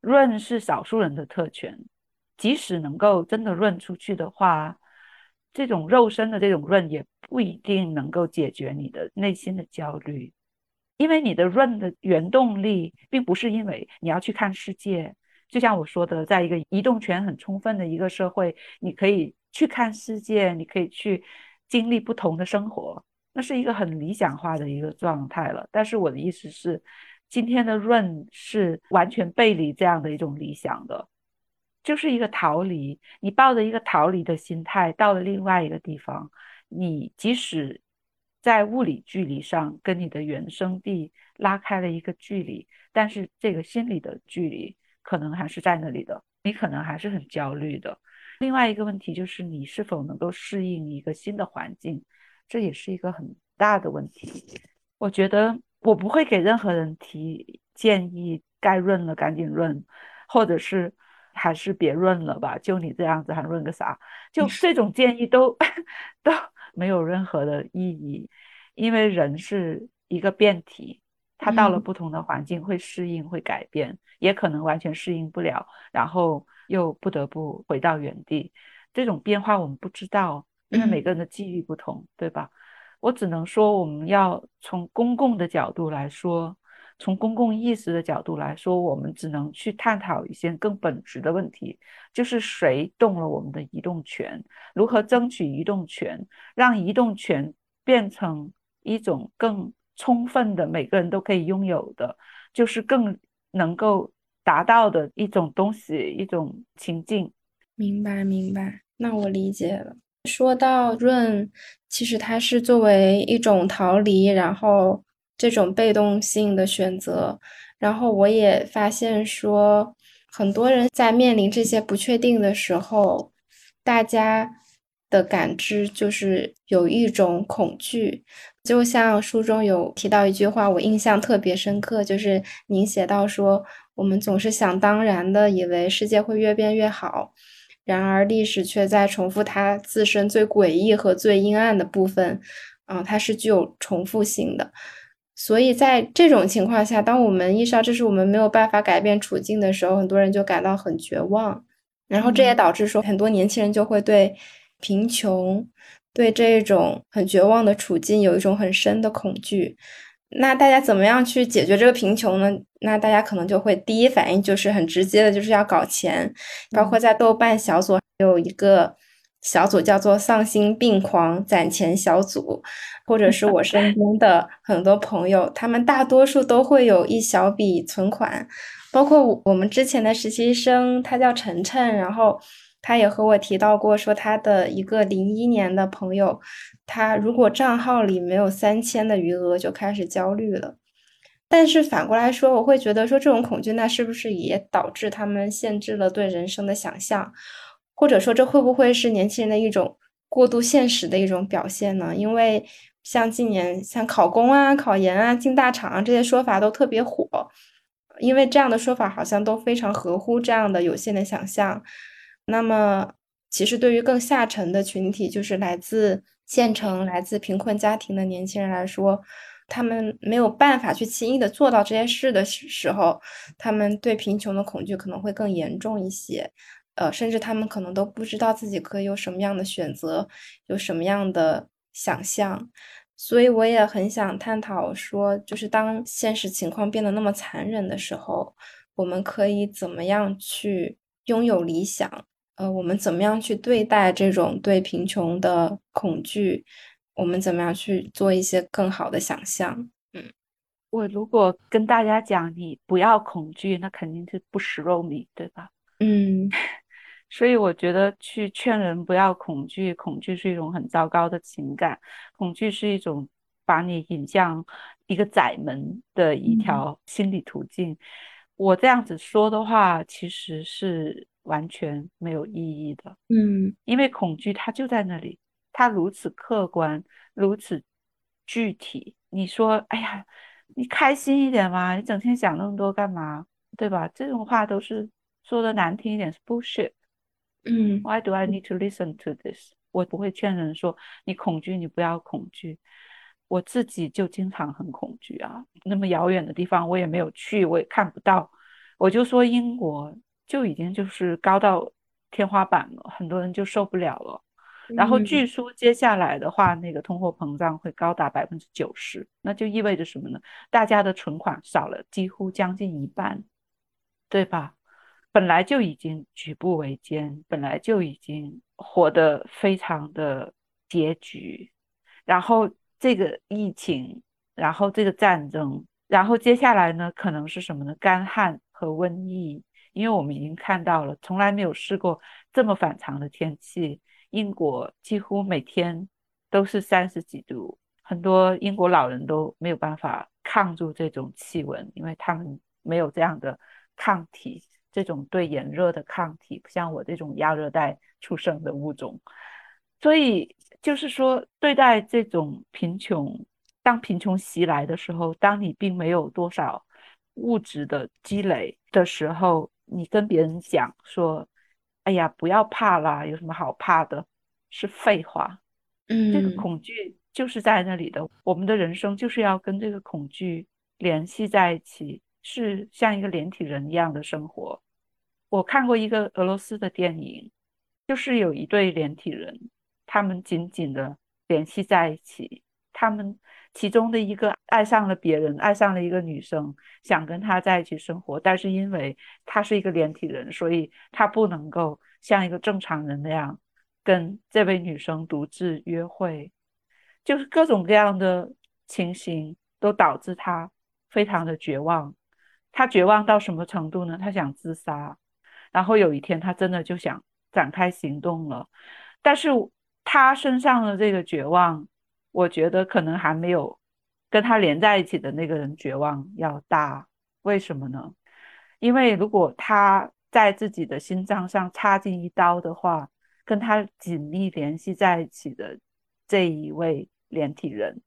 润是少数人的特权，即使能够真的润出去的话。这种肉身的这种润也不一定能够解决你的内心的焦虑，因为你的润的原动力并不是因为你要去看世界。就像我说的，在一个移动权很充分的一个社会，你可以去看世界，你可以去经历不同的生活，那是一个很理想化的一个状态了。但是我的意思是，今天的润是完全背离这样的一种理想的。就是一个逃离，你抱着一个逃离的心态到了另外一个地方，你即使在物理距离上跟你的原生地拉开了一个距离，但是这个心理的距离可能还是在那里的，你可能还是很焦虑的。另外一个问题就是你是否能够适应一个新的环境，这也是一个很大的问题。我觉得我不会给任何人提建议，该润了赶紧润，或者是。还是别润了吧，就你这样子还润个啥？就这种建议都 都没有任何的意义，因为人是一个变体，他到了不同的环境会适应、会改变，也可能完全适应不了，然后又不得不回到原地。这种变化我们不知道，因为每个人的际遇不同，对吧？我只能说，我们要从公共的角度来说。从公共意识的角度来说，我们只能去探讨一些更本质的问题，就是谁动了我们的移动权，如何争取移动权，让移动权变成一种更充分的、每个人都可以拥有的，就是更能够达到的一种东西、一种情境。明白，明白。那我理解了。说到润，其实它是作为一种逃离，然后。这种被动性的选择，然后我也发现说，很多人在面临这些不确定的时候，大家的感知就是有一种恐惧。就像书中有提到一句话，我印象特别深刻，就是您写到说，我们总是想当然的以为世界会越变越好，然而历史却在重复它自身最诡异和最阴暗的部分，啊，它是具有重复性的。所以在这种情况下，当我们意识到这是我们没有办法改变处境的时候，很多人就感到很绝望。然后这也导致说，很多年轻人就会对贫穷、对这种很绝望的处境有一种很深的恐惧。那大家怎么样去解决这个贫穷呢？那大家可能就会第一反应就是很直接的，就是要搞钱。包括在豆瓣小组有一个。小组叫做“丧心病狂攒钱小组”，或者是我身边的 很多朋友，他们大多数都会有一小笔存款。包括我们之前的实习生，他叫晨晨，然后他也和我提到过，说他的一个零一年的朋友，他如果账号里没有三千的余额，就开始焦虑了。但是反过来说，我会觉得说这种恐惧，那是不是也导致他们限制了对人生的想象？或者说，这会不会是年轻人的一种过度现实的一种表现呢？因为像近年像考公啊、考研啊、进大厂啊这些说法都特别火，因为这样的说法好像都非常合乎这样的有限的想象。那么，其实对于更下沉的群体，就是来自县城、来自贫困家庭的年轻人来说，他们没有办法去轻易的做到这些事的时候，他们对贫穷的恐惧可能会更严重一些。呃，甚至他们可能都不知道自己可以有什么样的选择，有什么样的想象。所以我也很想探讨说，就是当现实情况变得那么残忍的时候，我们可以怎么样去拥有理想？呃，我们怎么样去对待这种对贫穷的恐惧？我们怎么样去做一些更好的想象？嗯，我如果跟大家讲你不要恐惧，那肯定是不食肉糜，对吧？嗯，所以我觉得去劝人不要恐惧，恐惧是一种很糟糕的情感，恐惧是一种把你引向一个窄门的一条心理途径。我这样子说的话，其实是。完全没有意义的，嗯，因为恐惧它就在那里，它如此客观，如此具体。你说，哎呀，你开心一点嘛，你整天想那么多干嘛？对吧？这种话都是说的难听一点是 bullshit。嗯，Why do I need to listen to this？我不会劝人说你恐惧，你不要恐惧。我自己就经常很恐惧啊，那么遥远的地方我也没有去，我也看不到。我就说英国。就已经就是高到天花板了，很多人就受不了了。然后据说接下来的话，那个通货膨胀会高达百分之九十，那就意味着什么呢？大家的存款少了几乎将近一半，对吧？本来就已经举步维艰，本来就已经活得非常的拮据，然后这个疫情，然后这个战争，然后接下来呢，可能是什么呢？干旱和瘟疫。因为我们已经看到了，从来没有试过这么反常的天气。英国几乎每天都是三十几度，很多英国老人都没有办法抗住这种气温，因为他们没有这样的抗体，这种对炎热的抗体，不像我这种亚热带出生的物种。所以就是说，对待这种贫穷，当贫穷袭来的时候，当你并没有多少物质的积累的时候，你跟别人讲说：“哎呀，不要怕啦，有什么好怕的？”是废话。嗯，这个恐惧就是在那里的。我们的人生就是要跟这个恐惧联系在一起，是像一个连体人一样的生活。我看过一个俄罗斯的电影，就是有一对连体人，他们紧紧的联系在一起，他们。其中的一个爱上了别人，爱上了一个女生，想跟她在一起生活，但是因为他是一个连体人，所以他不能够像一个正常人那样跟这位女生独自约会，就是各种各样的情形都导致他非常的绝望。他绝望到什么程度呢？他想自杀。然后有一天，他真的就想展开行动了，但是他身上的这个绝望。我觉得可能还没有跟他连在一起的那个人绝望要大，为什么呢？因为如果他在自己的心脏上插进一刀的话，跟他紧密联系在一起的这一位连体人，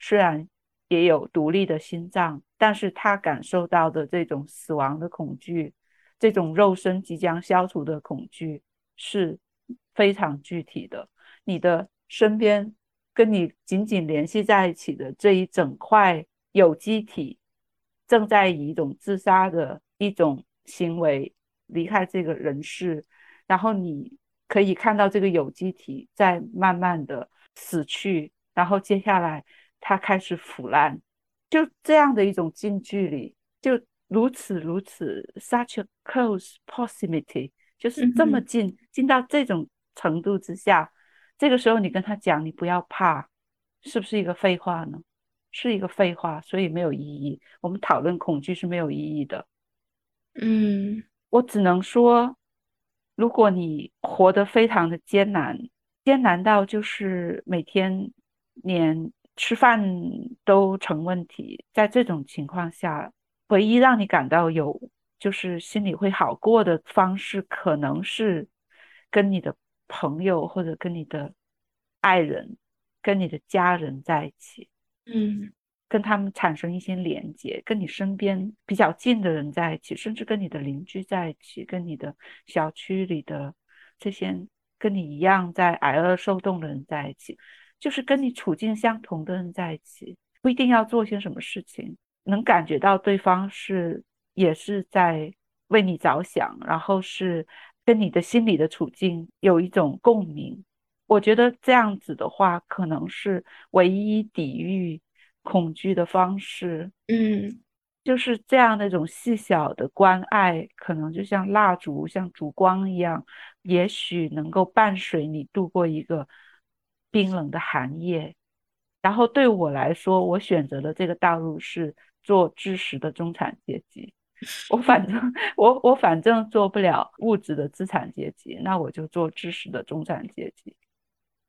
虽然也有独立的心脏，但是他感受到的这种死亡的恐惧，这种肉身即将消除的恐惧是非常具体的。你的身边。跟你紧紧联系在一起的这一整块有机体，正在以一种自杀的一种行为离开这个人世，然后你可以看到这个有机体在慢慢的死去，然后接下来它开始腐烂，就这样的一种近距离，就如此如此，such a close proximity，就是这么近，近到这种程度之下。这个时候，你跟他讲，你不要怕，是不是一个废话呢？是一个废话，所以没有意义。我们讨论恐惧是没有意义的。嗯，我只能说，如果你活得非常的艰难，艰难到就是每天连吃饭都成问题，在这种情况下，唯一让你感到有就是心里会好过的方式，可能是跟你的。朋友或者跟你的爱人、跟你的家人在一起，嗯，跟他们产生一些连接，跟你身边比较近的人在一起，甚至跟你的邻居在一起，跟你的小区里的这些跟你一样在挨饿受冻的人在一起，就是跟你处境相同的人在一起，不一定要做些什么事情，能感觉到对方是也是在为你着想，然后是。跟你的心理的处境有一种共鸣。我觉得这样子的话，可能是唯一抵御恐惧的方式。嗯，就是这样那种细小的关爱，可能就像蜡烛、像烛光一样，也许能够伴随你度过一个冰冷的寒夜。然后对我来说，我选择的这个道路是做知识的中产阶级。我反正我我反正做不了物质的资产阶级，那我就做知识的中产阶级。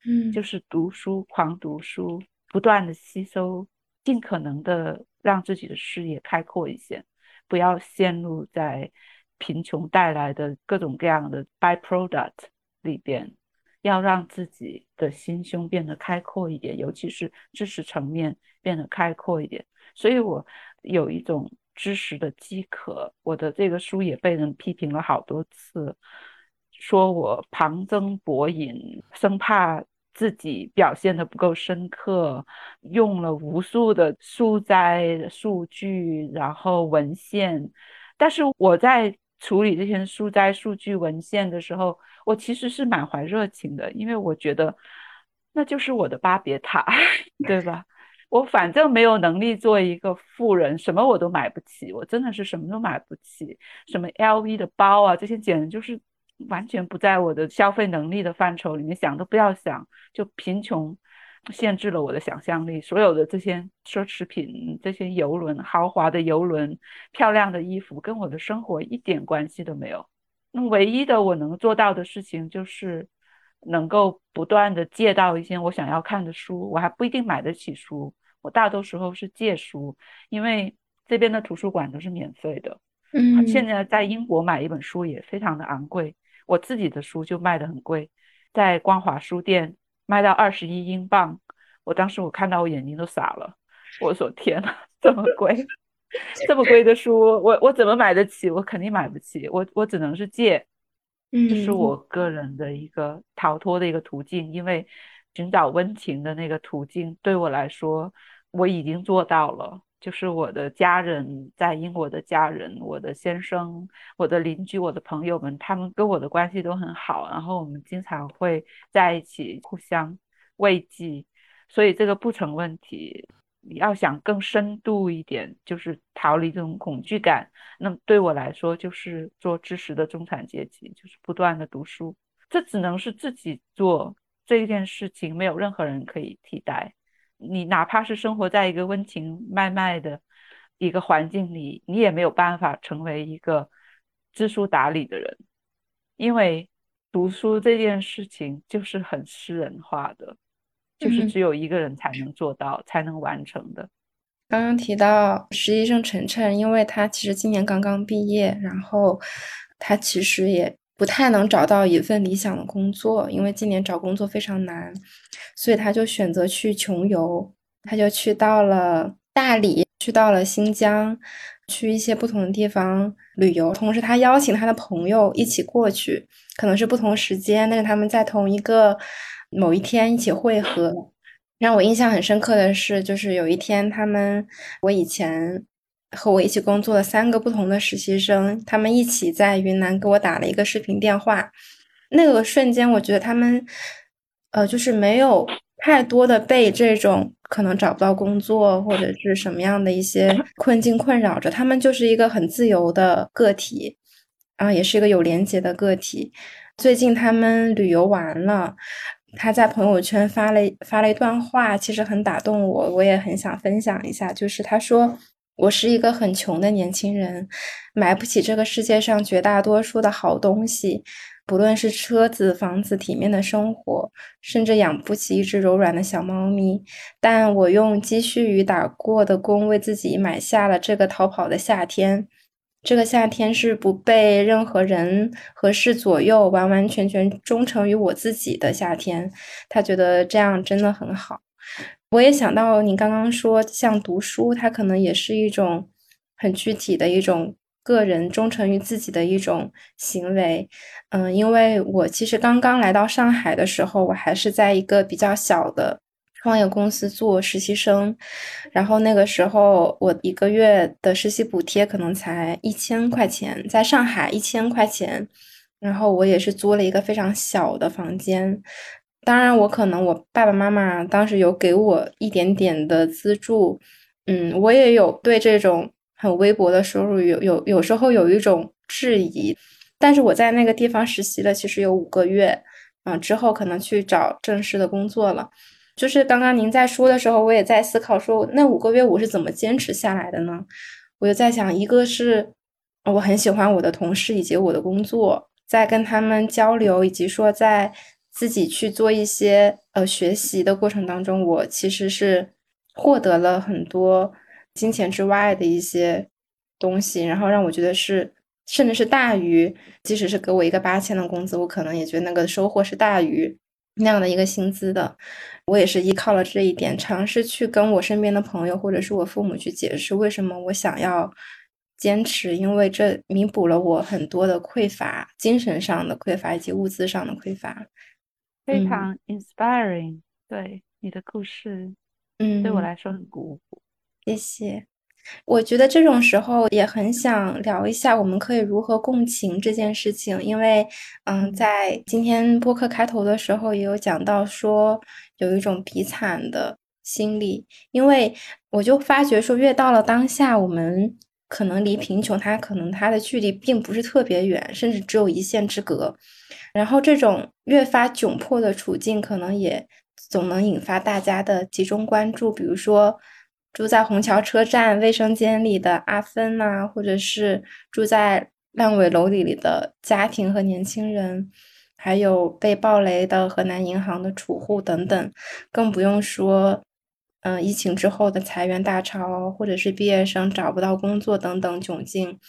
嗯，就是读书，狂读书，不断的吸收，尽可能的让自己的视野开阔一些，不要陷入在贫穷带来的各种各样的 byproduct 里边，要让自己的心胸变得开阔一点，尤其是知识层面变得开阔一点。所以我有一种知识的饥渴，我的这个书也被人批评了好多次，说我旁征博引，生怕。自己表现的不够深刻，用了无数的素材、数据，然后文献。但是我在处理这些素材、数据、文献的时候，我其实是满怀热情的，因为我觉得那就是我的巴别塔，对吧？我反正没有能力做一个富人，什么我都买不起，我真的是什么都买不起，什么 LV 的包啊，这些简直就是。完全不在我的消费能力的范畴里面，想都不要想。就贫穷限制了我的想象力。所有的这些奢侈品、这些游轮、豪华的游轮、漂亮的衣服，跟我的生活一点关系都没有。那唯一的我能做到的事情，就是能够不断的借到一些我想要看的书。我还不一定买得起书，我大多时候是借书，因为这边的图书馆都是免费的。嗯，现在在英国买一本书也非常的昂贵。我自己的书就卖的很贵，在光华书店卖到二十一英镑，我当时我看到我眼睛都傻了，我说天呐，这么贵，这么贵的书，我我怎么买得起？我肯定买不起，我我只能是借，这是我个人的一个逃脱的一个途径，因为寻找温情的那个途径对我来说，我已经做到了。就是我的家人在英国的家人，我的先生、我的邻居、我的朋友们，他们跟我的关系都很好，然后我们经常会在一起互相慰藉，所以这个不成问题。你要想更深度一点，就是逃离这种恐惧感，那么对我来说就是做知识的中产阶级，就是不断的读书，这只能是自己做这件事情，没有任何人可以替代。你哪怕是生活在一个温情脉脉的一个环境里，你也没有办法成为一个知书达理的人，因为读书这件事情就是很私人化的，就是只有一个人才能做到，才能完成的。刚刚提到实习生晨晨，因为他其实今年刚刚毕业，然后他其实也。不太能找到一份理想的工作，因为今年找工作非常难，所以他就选择去穷游。他就去到了大理，去到了新疆，去一些不同的地方旅游。同时，他邀请他的朋友一起过去，可能是不同时间，但是他们在同一个某一天一起会合。让我印象很深刻的是，就是有一天他们，我以前。和我一起工作的三个不同的实习生，他们一起在云南给我打了一个视频电话。那个瞬间，我觉得他们，呃，就是没有太多的被这种可能找不到工作或者是什么样的一些困境困扰着，他们就是一个很自由的个体，然后也是一个有连接的个体。最近他们旅游完了，他在朋友圈发了发了一段话，其实很打动我，我也很想分享一下，就是他说。我是一个很穷的年轻人，买不起这个世界上绝大多数的好东西，不论是车子、房子、体面的生活，甚至养不起一只柔软的小猫咪。但我用积蓄与打过的工，为自己买下了这个逃跑的夏天。这个夏天是不被任何人和事左右，完完全全忠诚于我自己的夏天。他觉得这样真的很好。我也想到你刚刚说，像读书，它可能也是一种很具体的一种个人忠诚于自己的一种行为。嗯，因为我其实刚刚来到上海的时候，我还是在一个比较小的创业公司做实习生，然后那个时候我一个月的实习补贴可能才一千块钱，在上海一千块钱然后我也是租了一个非常小的房间。当然，我可能我爸爸妈妈当时有给我一点点的资助，嗯，我也有对这种很微薄的收入有有有时候有一种质疑。但是我在那个地方实习了，其实有五个月，嗯，之后可能去找正式的工作了。就是刚刚您在说的时候，我也在思考说，那五个月我是怎么坚持下来的呢？我就在想，一个是我很喜欢我的同事以及我的工作，在跟他们交流，以及说在自己去做一些呃学习的过程当中，我其实是获得了很多金钱之外的一些东西，然后让我觉得是甚至是大于，即使是给我一个八千的工资，我可能也觉得那个收获是大于那样的一个薪资的。我也是依靠了这一点，尝试去跟我身边的朋友或者是我父母去解释为什么我想要坚持，因为这弥补了我很多的匮乏，精神上的匮乏以及物资上的匮乏。非常 inspiring，对你的故事，嗯，对我来说很鼓舞。谢谢。我觉得这种时候也很想聊一下，我们可以如何共情这件事情，因为，嗯，在今天播客开头的时候也有讲到说，有一种比惨的心理，因为我就发觉说，越到了当下，我们可能离贫穷，它可能它的距离并不是特别远，甚至只有一线之隔，然后这种越发窘迫的处境，可能也总能引发大家的集中关注，比如说。住在虹桥车站卫生间里的阿芬呐，或者是住在烂尾楼里的家庭和年轻人，还有被暴雷的河南银行的储户等等，更不用说，嗯，疫情之后的裁员大潮，或者是毕业生找不到工作等等窘境，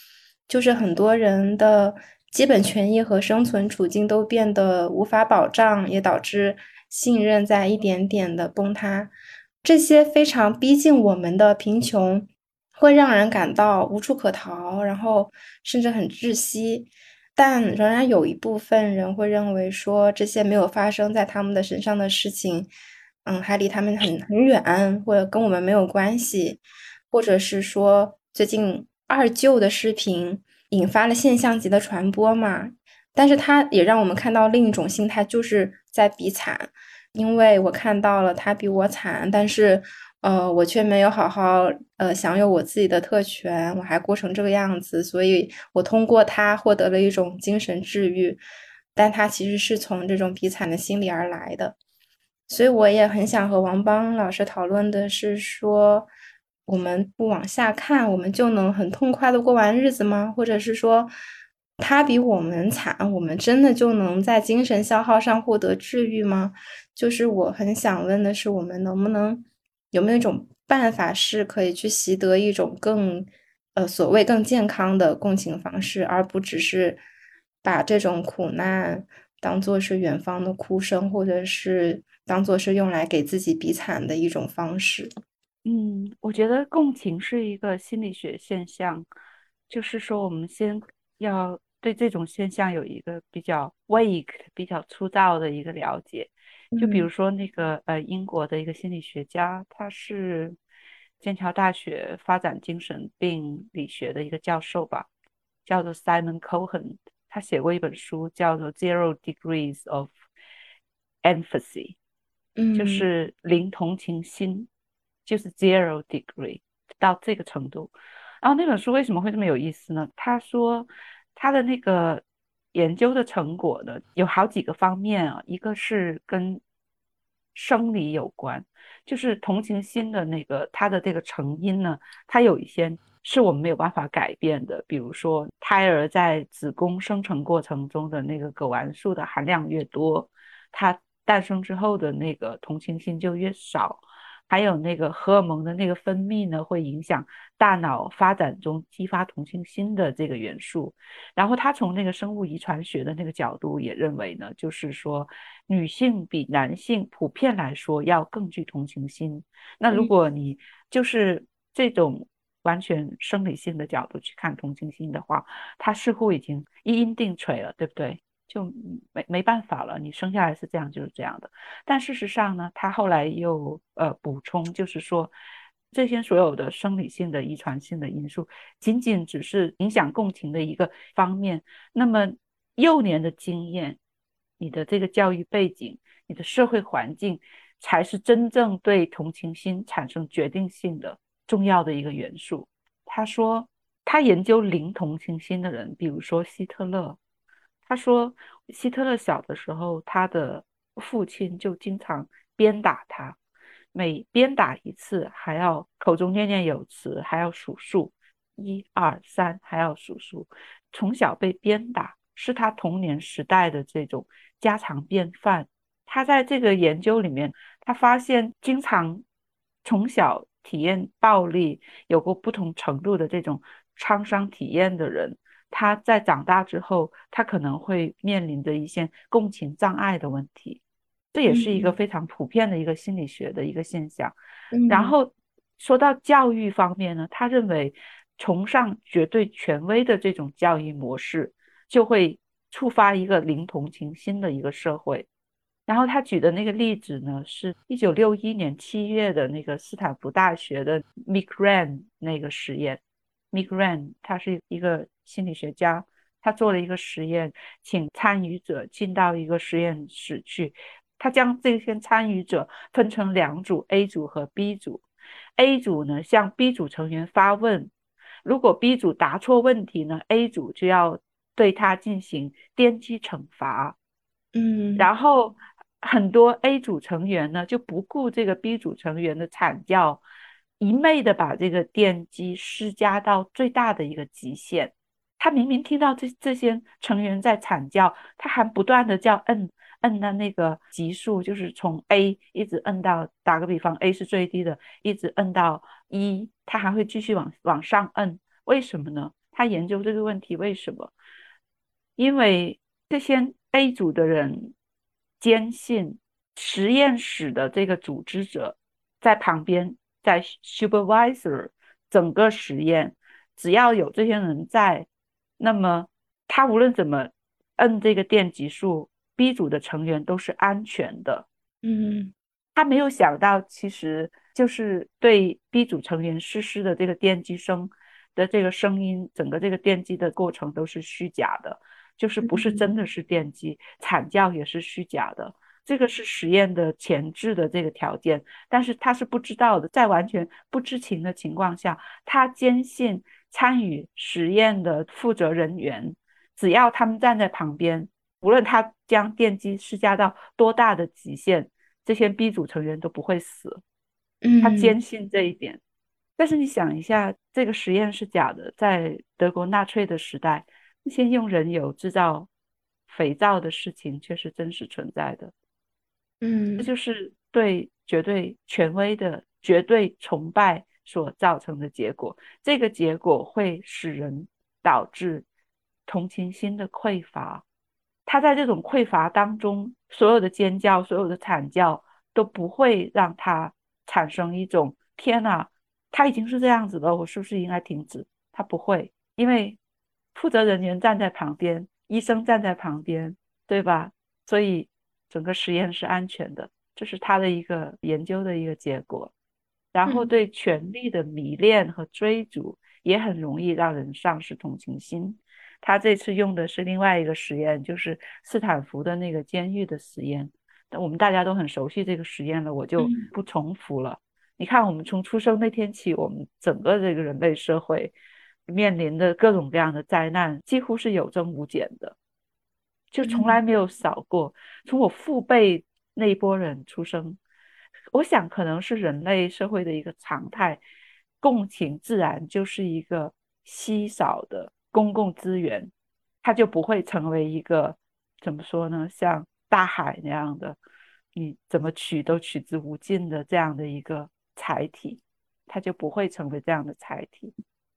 就是很多人的基本权益和生存处境都变得无法保障，也导致信任在一点点的崩塌。这些非常逼近我们的贫穷，会让人感到无处可逃，然后甚至很窒息。但仍然有一部分人会认为说，这些没有发生在他们的身上的事情，嗯，还离他们很很远，或者跟我们没有关系，或者是说，最近二舅的视频引发了现象级的传播嘛？但是它也让我们看到另一种心态，就是在比惨。因为我看到了他比我惨，但是，呃，我却没有好好呃享有我自己的特权，我还过成这个样子，所以我通过他获得了一种精神治愈，但他其实是从这种比惨的心理而来的，所以我也很想和王邦老师讨论的是说，我们不往下看，我们就能很痛快的过完日子吗？或者是说？他比我们惨，我们真的就能在精神消耗上获得治愈吗？就是我很想问的是，我们能不能有没有一种办法是可以去习得一种更呃所谓更健康的共情方式，而不只是把这种苦难当做是远方的哭声，或者是当做是用来给自己比惨的一种方式。嗯，我觉得共情是一个心理学现象，就是说我们先要。对这种现象有一个比较 weak、比较粗糙的一个了解，就比如说那个呃英国的一个心理学家，他是剑桥大学发展精神病理学的一个教授吧，叫做 Simon Cohen，他写过一本书叫做《Zero Degrees of Empathy》，就是零同情心，就是 zero degree 到这个程度。然后那本书为什么会这么有意思呢？他说。他的那个研究的成果呢，有好几个方面啊，一个是跟生理有关，就是同情心的那个它的这个成因呢，它有一些是我们没有办法改变的，比如说胎儿在子宫生成过程中的那个睾丸素的含量越多，它诞生之后的那个同情心就越少。还有那个荷尔蒙的那个分泌呢，会影响大脑发展中激发同情心的这个元素。然后他从那个生物遗传学的那个角度也认为呢，就是说女性比男性普遍来说要更具同情心。那如果你就是这种完全生理性的角度去看同情心的话，它似乎已经一因定锤了，对不对？就没没办法了，你生下来是这样就是这样的。但事实上呢，他后来又呃补充，就是说这些所有的生理性的、遗传性的因素，仅仅只是影响共情的一个方面。那么幼年的经验、你的这个教育背景、你的社会环境，才是真正对同情心产生决定性的重要的一个元素。他说，他研究零同情心的人，比如说希特勒，他说希特勒小的时候，他的父亲就经常鞭打他。每鞭打一次，还要口中念念有词，还要数数，一二三，还要数数。从小被鞭打是他童年时代的这种家常便饭。他在这个研究里面，他发现经常从小体验暴力、有过不同程度的这种创伤体验的人，他在长大之后，他可能会面临着一些共情障碍的问题。这也是一个非常普遍的一个心理学的一个现象。然后说到教育方面呢，他认为崇尚绝对权威的这种教育模式，就会触发一个零同情心的一个社会。然后他举的那个例子呢，是一九六一年七月的那个斯坦福大学的 Micran 那个实验。Micran 他是一个心理学家，他做了一个实验，请参与者进到一个实验室去。他将这些参与者分成两组，A 组和 B 组。A 组呢向 B 组成员发问，如果 B 组答错问题呢，A 组就要对他进行电击惩罚。嗯，然后很多 A 组成员呢就不顾这个 B 组成员的惨叫，一昧的把这个电机施加到最大的一个极限。他明明听到这这些成员在惨叫，他还不断的叫摁。摁的那个级数就是从 A 一直摁到，打个比方，A 是最低的，一直摁到一，他还会继续往往上摁，为什么呢？他研究这个问题为什么？因为这些 A 组的人坚信实验室的这个组织者在旁边在 supervisor 整个实验，只要有这些人在，那么他无论怎么摁这个电极数。B 组的成员都是安全的，嗯，他没有想到，其实就是对 B 组成员实施的这个电击声的这个声音，整个这个电击的过程都是虚假的，就是不是真的是电击，惨叫也是虚假的，这个是实验的前置的这个条件，但是他是不知道的，在完全不知情的情况下，他坚信参与实验的负责人员，只要他们站在旁边。无论他将电击施加到多大的极限，这些 B 组成员都不会死。嗯，他坚信这一点。但是你想一下，这个实验是假的，在德国纳粹的时代，那些用人油制造肥皂的事情却是真实存在的。嗯，这就是对绝对权威的绝对崇拜所造成的结果。这个结果会使人导致同情心的匮乏。他在这种匮乏当中，所有的尖叫、所有的惨叫都不会让他产生一种“天哪，他已经是这样子了，我是不是应该停止？”他不会，因为负责人员站在旁边，医生站在旁边，对吧？所以整个实验是安全的，这是他的一个研究的一个结果。然后对权力的迷恋和追逐也很容易让人丧失同情心。他这次用的是另外一个实验，就是斯坦福的那个监狱的实验。我们大家都很熟悉这个实验了，我就不重复了。你看，我们从出生那天起，我们整个这个人类社会面临的各种各样的灾难，几乎是有增无减的，就从来没有少过。从我父辈那一波人出生，我想可能是人类社会的一个常态，共情自然就是一个稀少的。公共资源，它就不会成为一个怎么说呢？像大海那样的，你怎么取都取之无尽的这样的一个载体，它就不会成为这样的载体。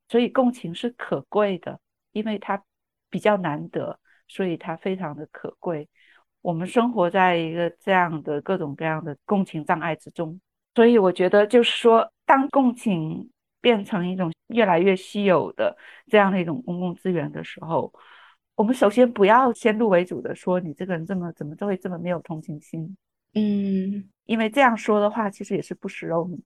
所以共情是可贵的，因为它比较难得，所以它非常的可贵。我们生活在一个这样的各种各样的共情障碍之中，所以我觉得就是说，当共情。变成一种越来越稀有的这样的一种公共资源的时候，我们首先不要先入为主的说你这个人这么怎么就会这么没有同情心，嗯，因为这样说的话其实也是不实用，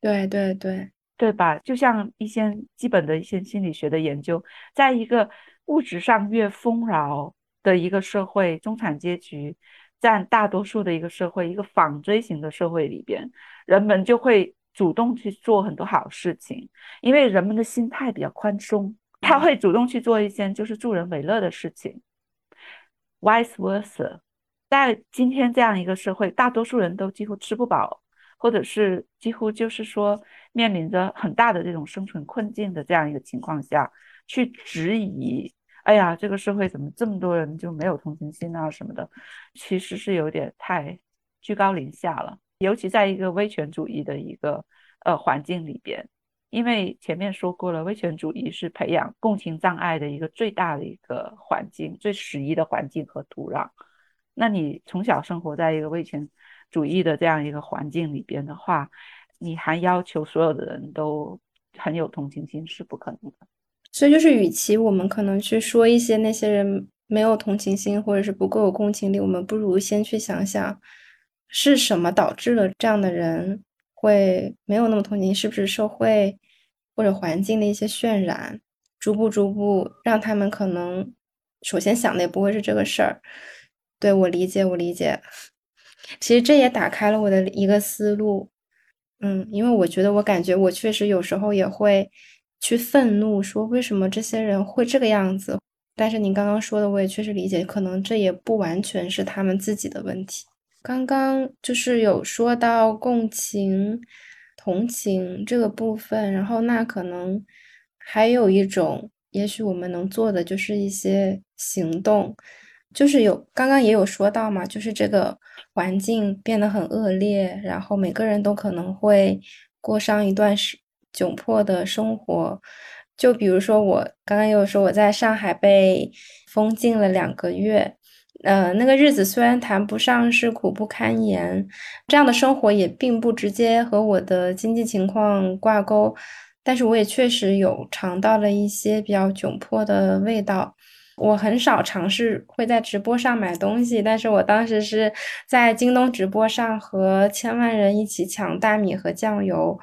对对对对吧？就像一些基本的一些心理学的研究，在一个物质上越丰饶的一个社会，中产阶级占大多数的一个社会，一个纺锥型的社会里边，人们就会主动去做很多好事情，因为人们的心态比较宽松，他会主动去做一些就是助人为乐的事情。Vice versa，在今天这样一个社会，大多数人都几乎吃不饱，或者是几乎就是说面临着很大的这种生存困境的这样一个情况下，去质疑，哎呀，这个社会怎么这么多人就没有同情心啊什么的，其实是有点太居高临下了，尤其在一个威权主义的一个呃环境里边。因为前面说过了，威权主义是培养共情障碍的一个最大的一个环境，最适宜的环境和土壤。那你从小生活在一个威权主义的这样一个环境里边的话，你还要求所有的人都很有同情心是不可能的。所以就是，与其我们可能去说一些那些人没有同情心或者是不够有共情力，我们不如先去想想是什么导致了这样的人。会没有那么同情，是不是社会或者环境的一些渲染，逐步逐步让他们可能首先想的也不会是这个事儿。对我理解，我理解。其实这也打开了我的一个思路。嗯，因为我觉得我感觉我确实有时候也会去愤怒，说为什么这些人会这个样子。但是您刚刚说的，我也确实理解，可能这也不完全是他们自己的问题。刚刚就是有说到共情、同情这个部分，然后那可能还有一种，也许我们能做的就是一些行动，就是有刚刚也有说到嘛，就是这个环境变得很恶劣，然后每个人都可能会过上一段时窘迫的生活，就比如说我刚刚又说我在上海被封禁了两个月。呃，那个日子虽然谈不上是苦不堪言，这样的生活也并不直接和我的经济情况挂钩，但是我也确实有尝到了一些比较窘迫的味道。我很少尝试会在直播上买东西，但是我当时是在京东直播上和千万人一起抢大米和酱油，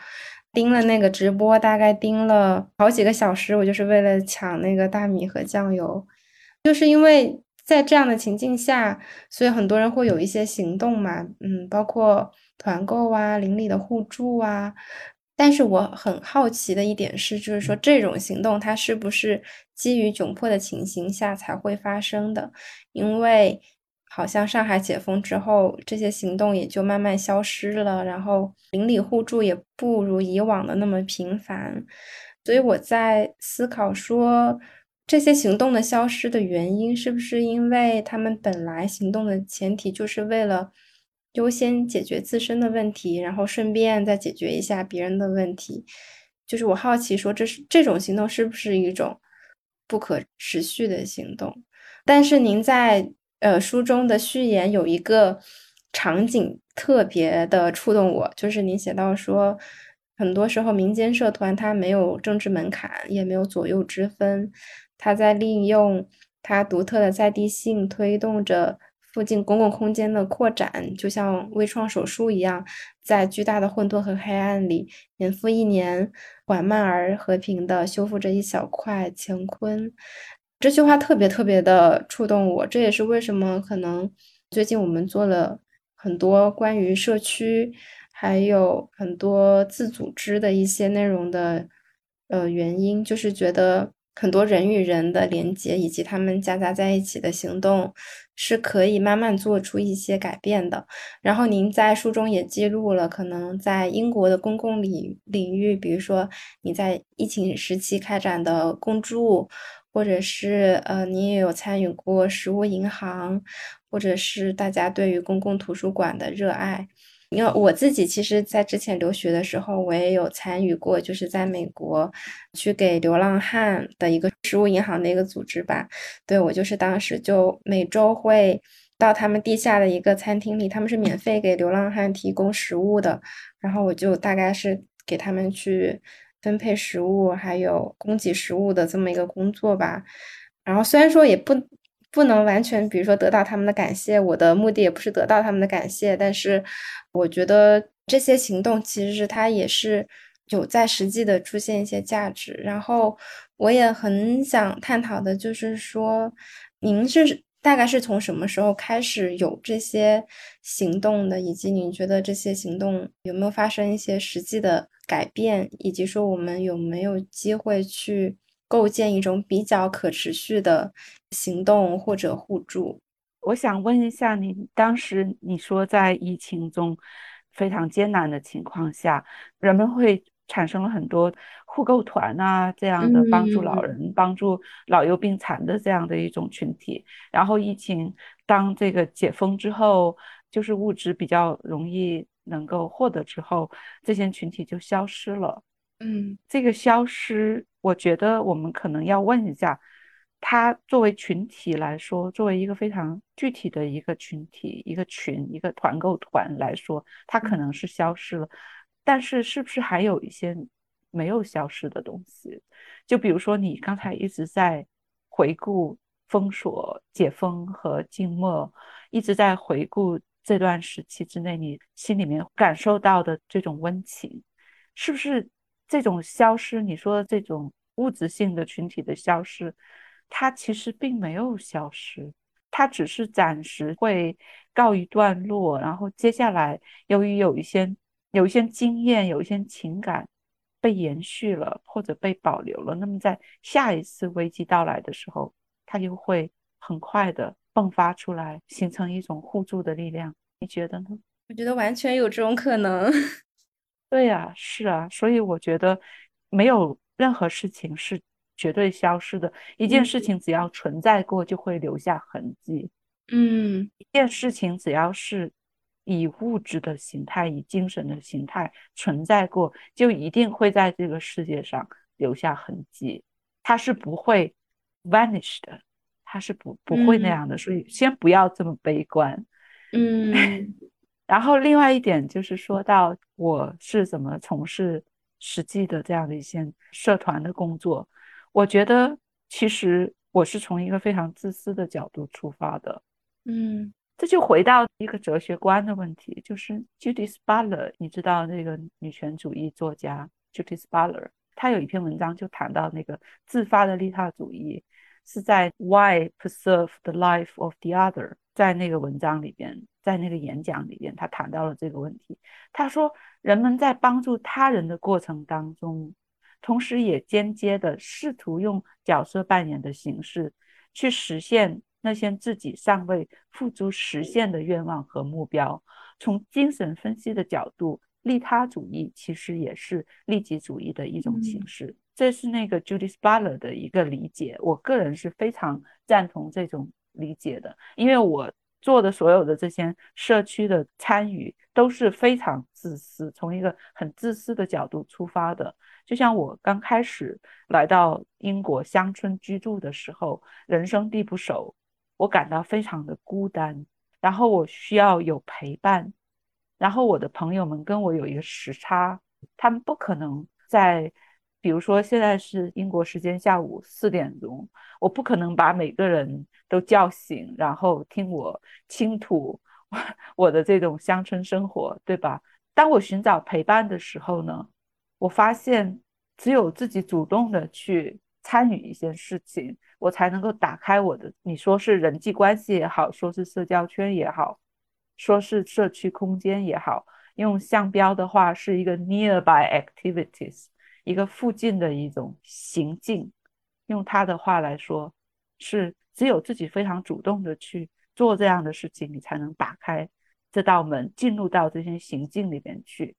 盯了那个直播，大概盯了好几个小时，我就是为了抢那个大米和酱油，就是因为。在这样的情境下，所以很多人会有一些行动嘛，嗯，包括团购啊、邻里的互助啊。但是我很好奇的一点是，就是说这种行动它是不是基于窘迫的情形下才会发生的？因为好像上海解封之后，这些行动也就慢慢消失了，然后邻里互助也不如以往的那么频繁。所以我在思考说。这些行动的消失的原因，是不是因为他们本来行动的前提就是为了优先解决自身的问题，然后顺便再解决一下别人的问题？就是我好奇说，这是这种行动是不是一种不可持续的行动？但是您在呃书中的序言有一个场景特别的触动我，就是您写到说，很多时候民间社团它没有政治门槛，也没有左右之分。他在利用他独特的在地性，推动着附近公共空间的扩展，就像微创手术一样，在巨大的混沌和黑暗里，年复一年，缓慢而和平的修复着一小块乾坤。这句话特别特别的触动我，这也是为什么可能最近我们做了很多关于社区，还有很多自组织的一些内容的呃原因，就是觉得。很多人与人的连接，以及他们夹杂在一起的行动，是可以慢慢做出一些改变的。然后您在书中也记录了，可能在英国的公共领领域，比如说你在疫情时期开展的共住，或者是呃，你也有参与过食物银行，或者是大家对于公共图书馆的热爱。因为我自己其实，在之前留学的时候，我也有参与过，就是在美国去给流浪汉的一个食物银行的一个组织吧。对我就是当时就每周会到他们地下的一个餐厅里，他们是免费给流浪汉提供食物的，然后我就大概是给他们去分配食物，还有供给食物的这么一个工作吧。然后虽然说也不。不能完全，比如说得到他们的感谢，我的目的也不是得到他们的感谢，但是我觉得这些行动其实是它也是有在实际的出现一些价值。然后我也很想探讨的就是说，您是大概是从什么时候开始有这些行动的？以及你觉得这些行动有没有发生一些实际的改变？以及说我们有没有机会去构建一种比较可持续的行动或者互助？我想问一下你，当时你说在疫情中非常艰难的情况下，人们会。产生了很多互购团啊，这样的帮助老人、帮助老幼病残的这样的一种群体。然后疫情当这个解封之后，就是物质比较容易能够获得之后，这些群体就消失了。嗯，这个消失，我觉得我们可能要问一下，他作为群体来说，作为一个非常具体的一个群体、一个群、一个团购团来说，他可能是消失了。但是，是不是还有一些没有消失的东西？就比如说，你刚才一直在回顾封锁、解封和静默，一直在回顾这段时期之内你心里面感受到的这种温情，是不是这种消失？你说的这种物质性的群体的消失，它其实并没有消失，它只是暂时会告一段落，然后接下来由于有一些。有一些经验，有一些情感被延续了，或者被保留了。那么在下一次危机到来的时候，它就会很快的迸发出来，形成一种互助的力量。你觉得呢？我觉得完全有这种可能。对呀，是啊，所以我觉得没有任何事情是绝对消失的。一件事情只要存在过，就会留下痕迹。嗯，一件事情只要是。以物质的形态，以精神的形态存在过，就一定会在这个世界上留下痕迹。它是不会 vanish 的，它是不不会那样的。所以先不要这么悲观。嗯。然后另外一点就是说到我是怎么从事实际的这样的一些社团的工作，我觉得其实我是从一个非常自私的角度出发的。嗯。这就回到一个哲学观的问题，就是 Judith Butler，你知道那个女权主义作家 Judith Butler，她有一篇文章就谈到那个自发的利他主义，是在 Why Preserve the Life of the Other，在那个文章里边，在那个演讲里边，他谈到了这个问题。他说，人们在帮助他人的过程当中，同时也间接的试图用角色扮演的形式去实现。那些自己尚未付诸实现的愿望和目标，从精神分析的角度，利他主义其实也是利己主义的一种形式。这是那个 Judith Butler 的一个理解，我个人是非常赞同这种理解的，因为我做的所有的这些社区的参与都是非常自私，从一个很自私的角度出发的。就像我刚开始来到英国乡村居住的时候，人生地不熟。我感到非常的孤单，然后我需要有陪伴，然后我的朋友们跟我有一个时差，他们不可能在，比如说现在是英国时间下午四点钟，我不可能把每个人都叫醒，然后听我倾吐我的这种乡村生活，对吧？当我寻找陪伴的时候呢，我发现只有自己主动的去参与一些事情。我才能够打开我的，你说是人际关系也好，说是社交圈也好，说是社区空间也好，用项标的话是一个 nearby activities，一个附近的一种行径。用他的话来说，是只有自己非常主动的去做这样的事情，你才能打开这道门，进入到这些行径里边去。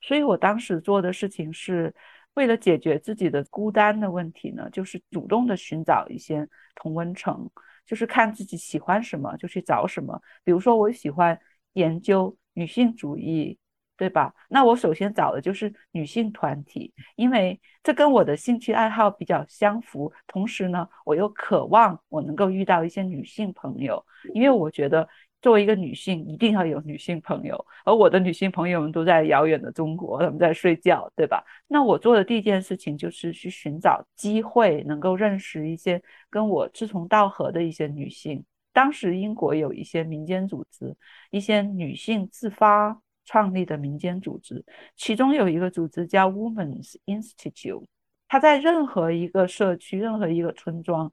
所以我当时做的事情是。为了解决自己的孤单的问题呢，就是主动的寻找一些同温层，就是看自己喜欢什么就去找什么。比如说，我喜欢研究女性主义，对吧？那我首先找的就是女性团体，因为这跟我的兴趣爱好比较相符。同时呢，我又渴望我能够遇到一些女性朋友，因为我觉得。作为一个女性，一定要有女性朋友，而我的女性朋友们都在遥远的中国，他们在睡觉，对吧？那我做的第一件事情就是去寻找机会，能够认识一些跟我志同道合的一些女性。当时英国有一些民间组织，一些女性自发创立的民间组织，其中有一个组织叫 Women's Institute，它在任何一个社区、任何一个村庄。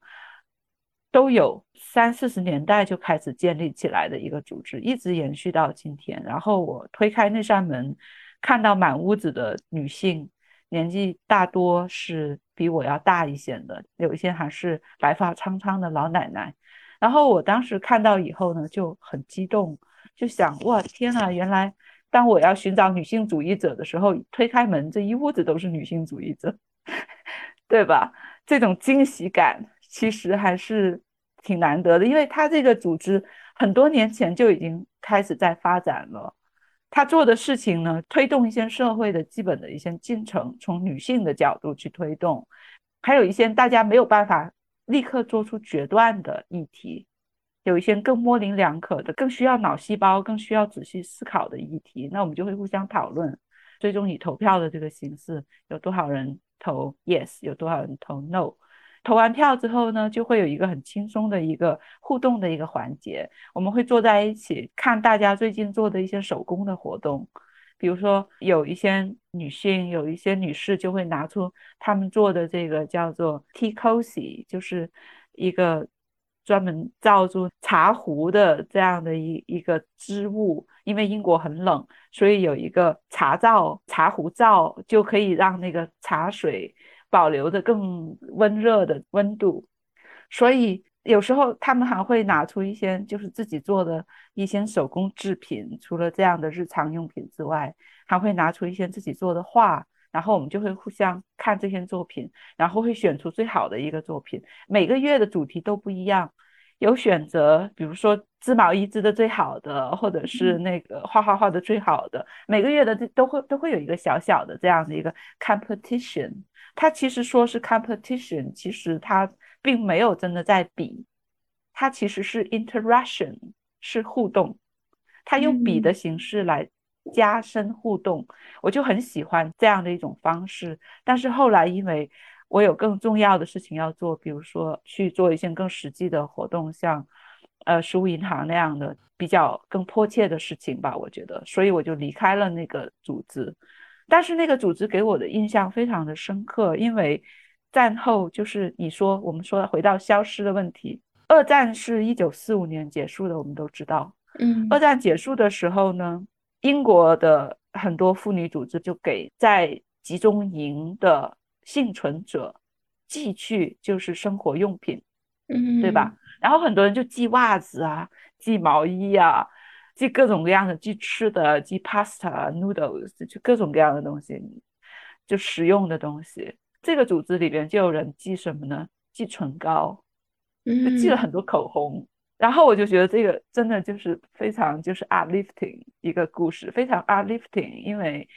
都有三四十年代就开始建立起来的一个组织，一直延续到今天。然后我推开那扇门，看到满屋子的女性，年纪大多是比我要大一些的，有一些还是白发苍苍的老奶奶。然后我当时看到以后呢，就很激动，就想：哇，天呐，原来当我要寻找女性主义者的时候，推开门，这一屋子都是女性主义者，对吧？这种惊喜感。其实还是挺难得的，因为他这个组织很多年前就已经开始在发展了。他做的事情呢，推动一些社会的基本的一些进程，从女性的角度去推动，还有一些大家没有办法立刻做出决断的议题，有一些更模棱两可的、更需要脑细胞、更需要仔细思考的议题，那我们就会互相讨论，最终以投票的这个形式，有多少人投 yes，有多少人投 no。投完票之后呢，就会有一个很轻松的一个互动的一个环节。我们会坐在一起看大家最近做的一些手工的活动，比如说有一些女性，有一些女士就会拿出他们做的这个叫做 tea cozy，就是一个专门造出茶壶的这样的一一个织物。因为英国很冷，所以有一个茶灶、茶壶灶就可以让那个茶水。保留的更温热的温度，所以有时候他们还会拿出一些就是自己做的一些手工制品，除了这样的日常用品之外，还会拿出一些自己做的画，然后我们就会互相看这些作品，然后会选出最好的一个作品。每个月的主题都不一样，有选择，比如说织毛衣织的最好的，或者是那个画画画的最好的。每个月的都会都会有一个小小的这样的一个 competition。它其实说是 competition，其实它并没有真的在比，它其实是 interaction，是互动，他用比的形式来加深互动，我就很喜欢这样的一种方式。但是后来因为我有更重要的事情要做，比如说去做一些更实际的活动，像呃食物银行那样的比较更迫切的事情吧，我觉得，所以我就离开了那个组织。但是那个组织给我的印象非常的深刻，因为战后就是你说我们说回到消失的问题，二战是一九四五年结束的，我们都知道。嗯，二战结束的时候呢，英国的很多妇女组织就给在集中营的幸存者寄去就是生活用品，嗯，对吧？然后很多人就寄袜子啊，寄毛衣啊。寄各种各样的，寄吃的，寄 pasta noodles，就各种各样的东西，就实用的东西。这个组织里边就有人寄什么呢？寄唇膏，就寄了很多口红。然后我就觉得这个真的就是非常就是 uplifting 一个故事，非常 uplifting。因为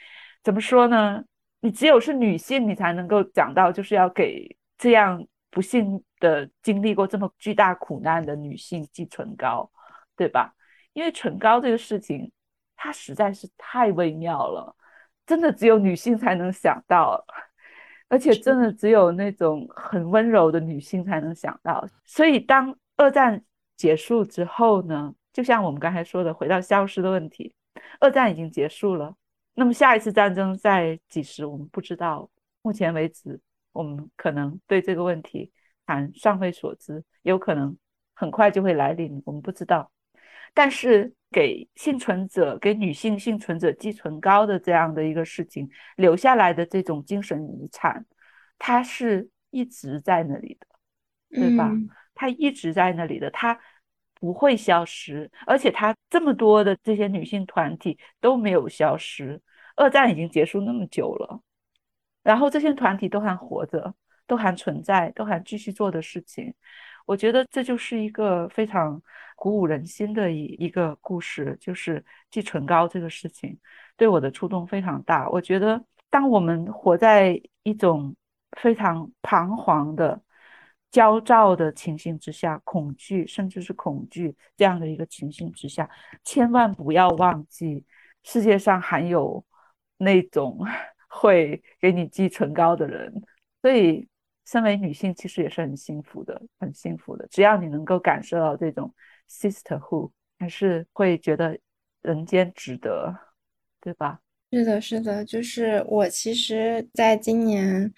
怎么说呢？你只有是女性，你才能够讲到就是要给这样不幸的经历过这么巨大苦难的女性寄唇膏，对吧？因为唇膏这个事情，它实在是太微妙了，真的只有女性才能想到，而且真的只有那种很温柔的女性才能想到。所以当二战结束之后呢，就像我们刚才说的，回到消失的问题，二战已经结束了，那么下一次战争在几时，我们不知道。目前为止，我们可能对这个问题还尚未所知，有可能很快就会来临，我们不知道。但是给幸存者、给女性幸存者寄唇膏的这样的一个事情留下来的这种精神遗产，它是一直在那里的，对吧？它一直在那里的，它不会消失，而且它这么多的这些女性团体都没有消失。二战已经结束那么久了，然后这些团体都还活着，都还存在，都还继续做的事情。我觉得这就是一个非常鼓舞人心的一一个故事，就是寄唇膏这个事情对我的触动非常大。我觉得，当我们活在一种非常彷徨的、焦躁的情形之下，恐惧甚至是恐惧这样的一个情形之下，千万不要忘记世界上还有那种 会给你寄唇膏的人。所以。身为女性，其实也是很幸福的，很幸福的。只要你能够感受到这种 sisterhood，还是会觉得人间值得，对吧？是的，是的，就是我其实在今年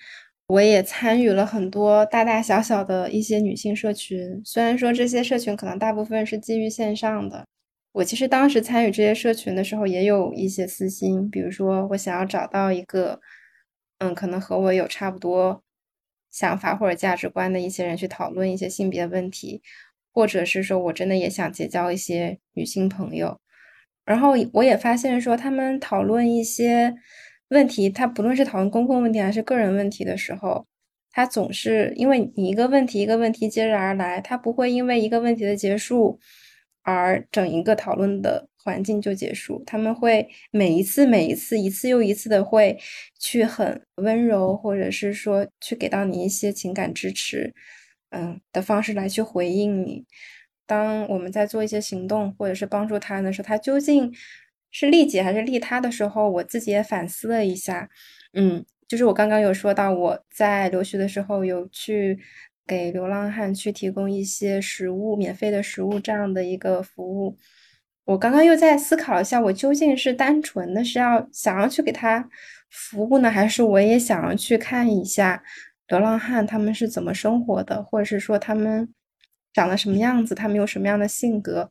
我也参与了很多大大小小的一些女性社群，虽然说这些社群可能大部分是基于线上的。我其实当时参与这些社群的时候，也有一些私心，比如说我想要找到一个，嗯，可能和我有差不多想法或者价值观的一些人去讨论一些性别问题，或者是说我真的也想结交一些女性朋友。然后我也发现说，他们讨论一些问题，他不论是讨论公共问题还是个人问题的时候，他总是因为你一个问题一个问题接着而来，他不会因为一个问题的结束。而整一个讨论的环境就结束，他们会每一次、每一次、一次又一次的会去很温柔，或者是说去给到你一些情感支持，嗯的方式来去回应你。当我们在做一些行动或者是帮助他人的时候，他究竟是利己还是利他的时候，我自己也反思了一下。嗯，就是我刚刚有说到我在留学的时候有去。给流浪汉去提供一些食物，免费的食物这样的一个服务。我刚刚又在思考一下，我究竟是单纯的是要想要去给他服务呢，还是我也想要去看一下流浪汉他们是怎么生活的，或者是说他们长得什么样子，他们有什么样的性格？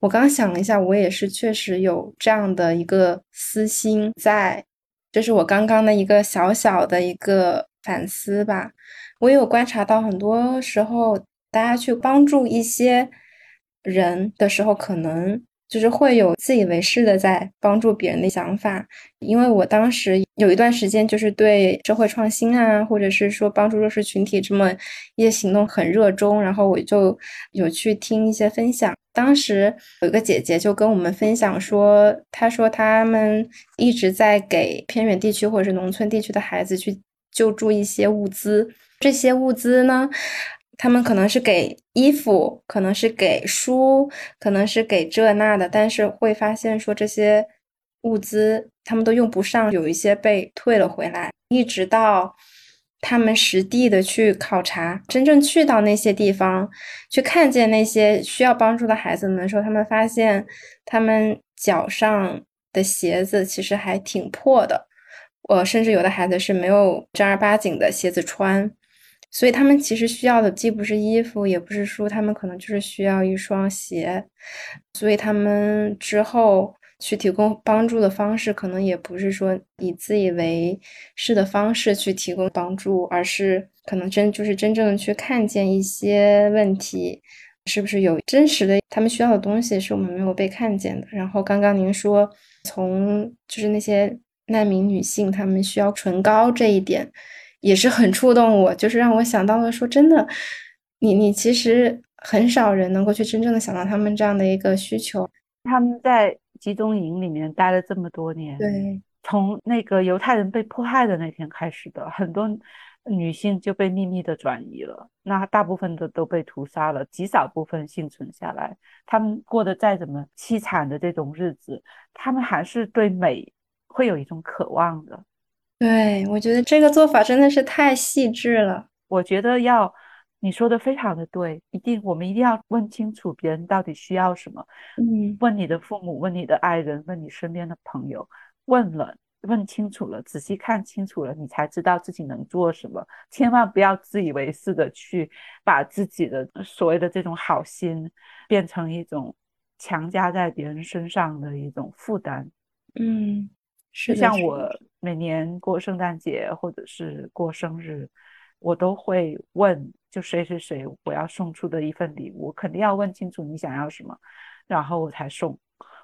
我刚想了一下，我也是确实有这样的一个私心在，这是我刚刚的一个小小的一个反思吧。我有观察到，很多时候大家去帮助一些人的时候，可能就是会有自以为是的在帮助别人的想法。因为我当时有一段时间，就是对社会创新啊，或者是说帮助弱势群体这么一些行动很热衷，然后我就有去听一些分享。当时有一个姐姐就跟我们分享说，她说他们一直在给偏远地区或者是农村地区的孩子去救助一些物资。这些物资呢，他们可能是给衣服，可能是给书，可能是给这那的，但是会发现说这些物资他们都用不上，有一些被退了回来。一直到他们实地的去考察，真正去到那些地方，去看见那些需要帮助的孩子们的时候，他们发现他们脚上的鞋子其实还挺破的，我甚至有的孩子是没有正儿八经的鞋子穿。所以他们其实需要的既不是衣服，也不是书，他们可能就是需要一双鞋。所以他们之后去提供帮助的方式，可能也不是说以自以为是的方式去提供帮助，而是可能真就是真正的去看见一些问题，是不是有真实的他们需要的东西是我们没有被看见的。然后刚刚您说，从就是那些难民女性，她们需要唇膏这一点。也是很触动我，就是让我想到了说，真的，你你其实很少人能够去真正的想到他们这样的一个需求。他们在集中营里面待了这么多年，对，从那个犹太人被迫害的那天开始的，很多女性就被秘密的转移了，那大部分的都被屠杀了，极少部分幸存下来。他们过得再怎么凄惨的这种日子，他们还是对美会有一种渴望的。对，我觉得这个做法真的是太细致了。我觉得要你说的非常的对，一定我们一定要问清楚别人到底需要什么。嗯，问你的父母，问你的爱人，问你身边的朋友，问了，问清楚了，仔细看清楚了，你才知道自己能做什么。千万不要自以为是的去把自己的所谓的这种好心变成一种强加在别人身上的一种负担。嗯。就像我每年过圣诞节或者是过生日，我都会问，就谁谁谁我要送出的一份礼物，肯定要问清楚你想要什么，然后我才送。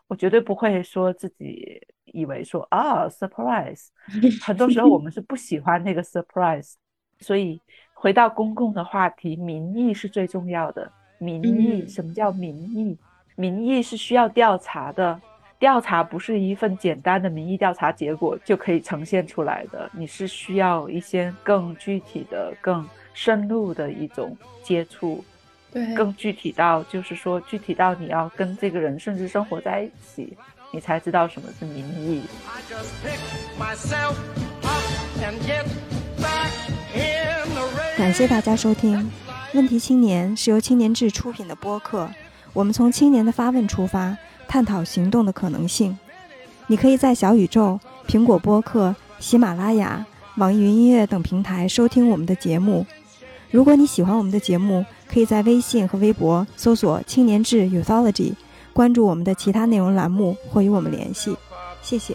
我绝对不会说自己以为说啊，surprise。很多时候我们是不喜欢那个 surprise。所以回到公共的话题，民意是最重要的。民意，什么叫民意？民意是需要调查的。调查不是一份简单的民意调查结果就可以呈现出来的，你是需要一些更具体的、更深入的一种接触，对，更具体到就是说具体到你要跟这个人甚至生活在一起，你才知道什么是民意。感谢大家收听《问题青年》，是由青年志出品的播客，我们从青年的发问出发。探讨行动的可能性。你可以在小宇宙、苹果播客、喜马拉雅、网易云音乐等平台收听我们的节目。如果你喜欢我们的节目，可以在微信和微博搜索“青年志 Youthology”，关注我们的其他内容栏目或与我们联系。谢谢。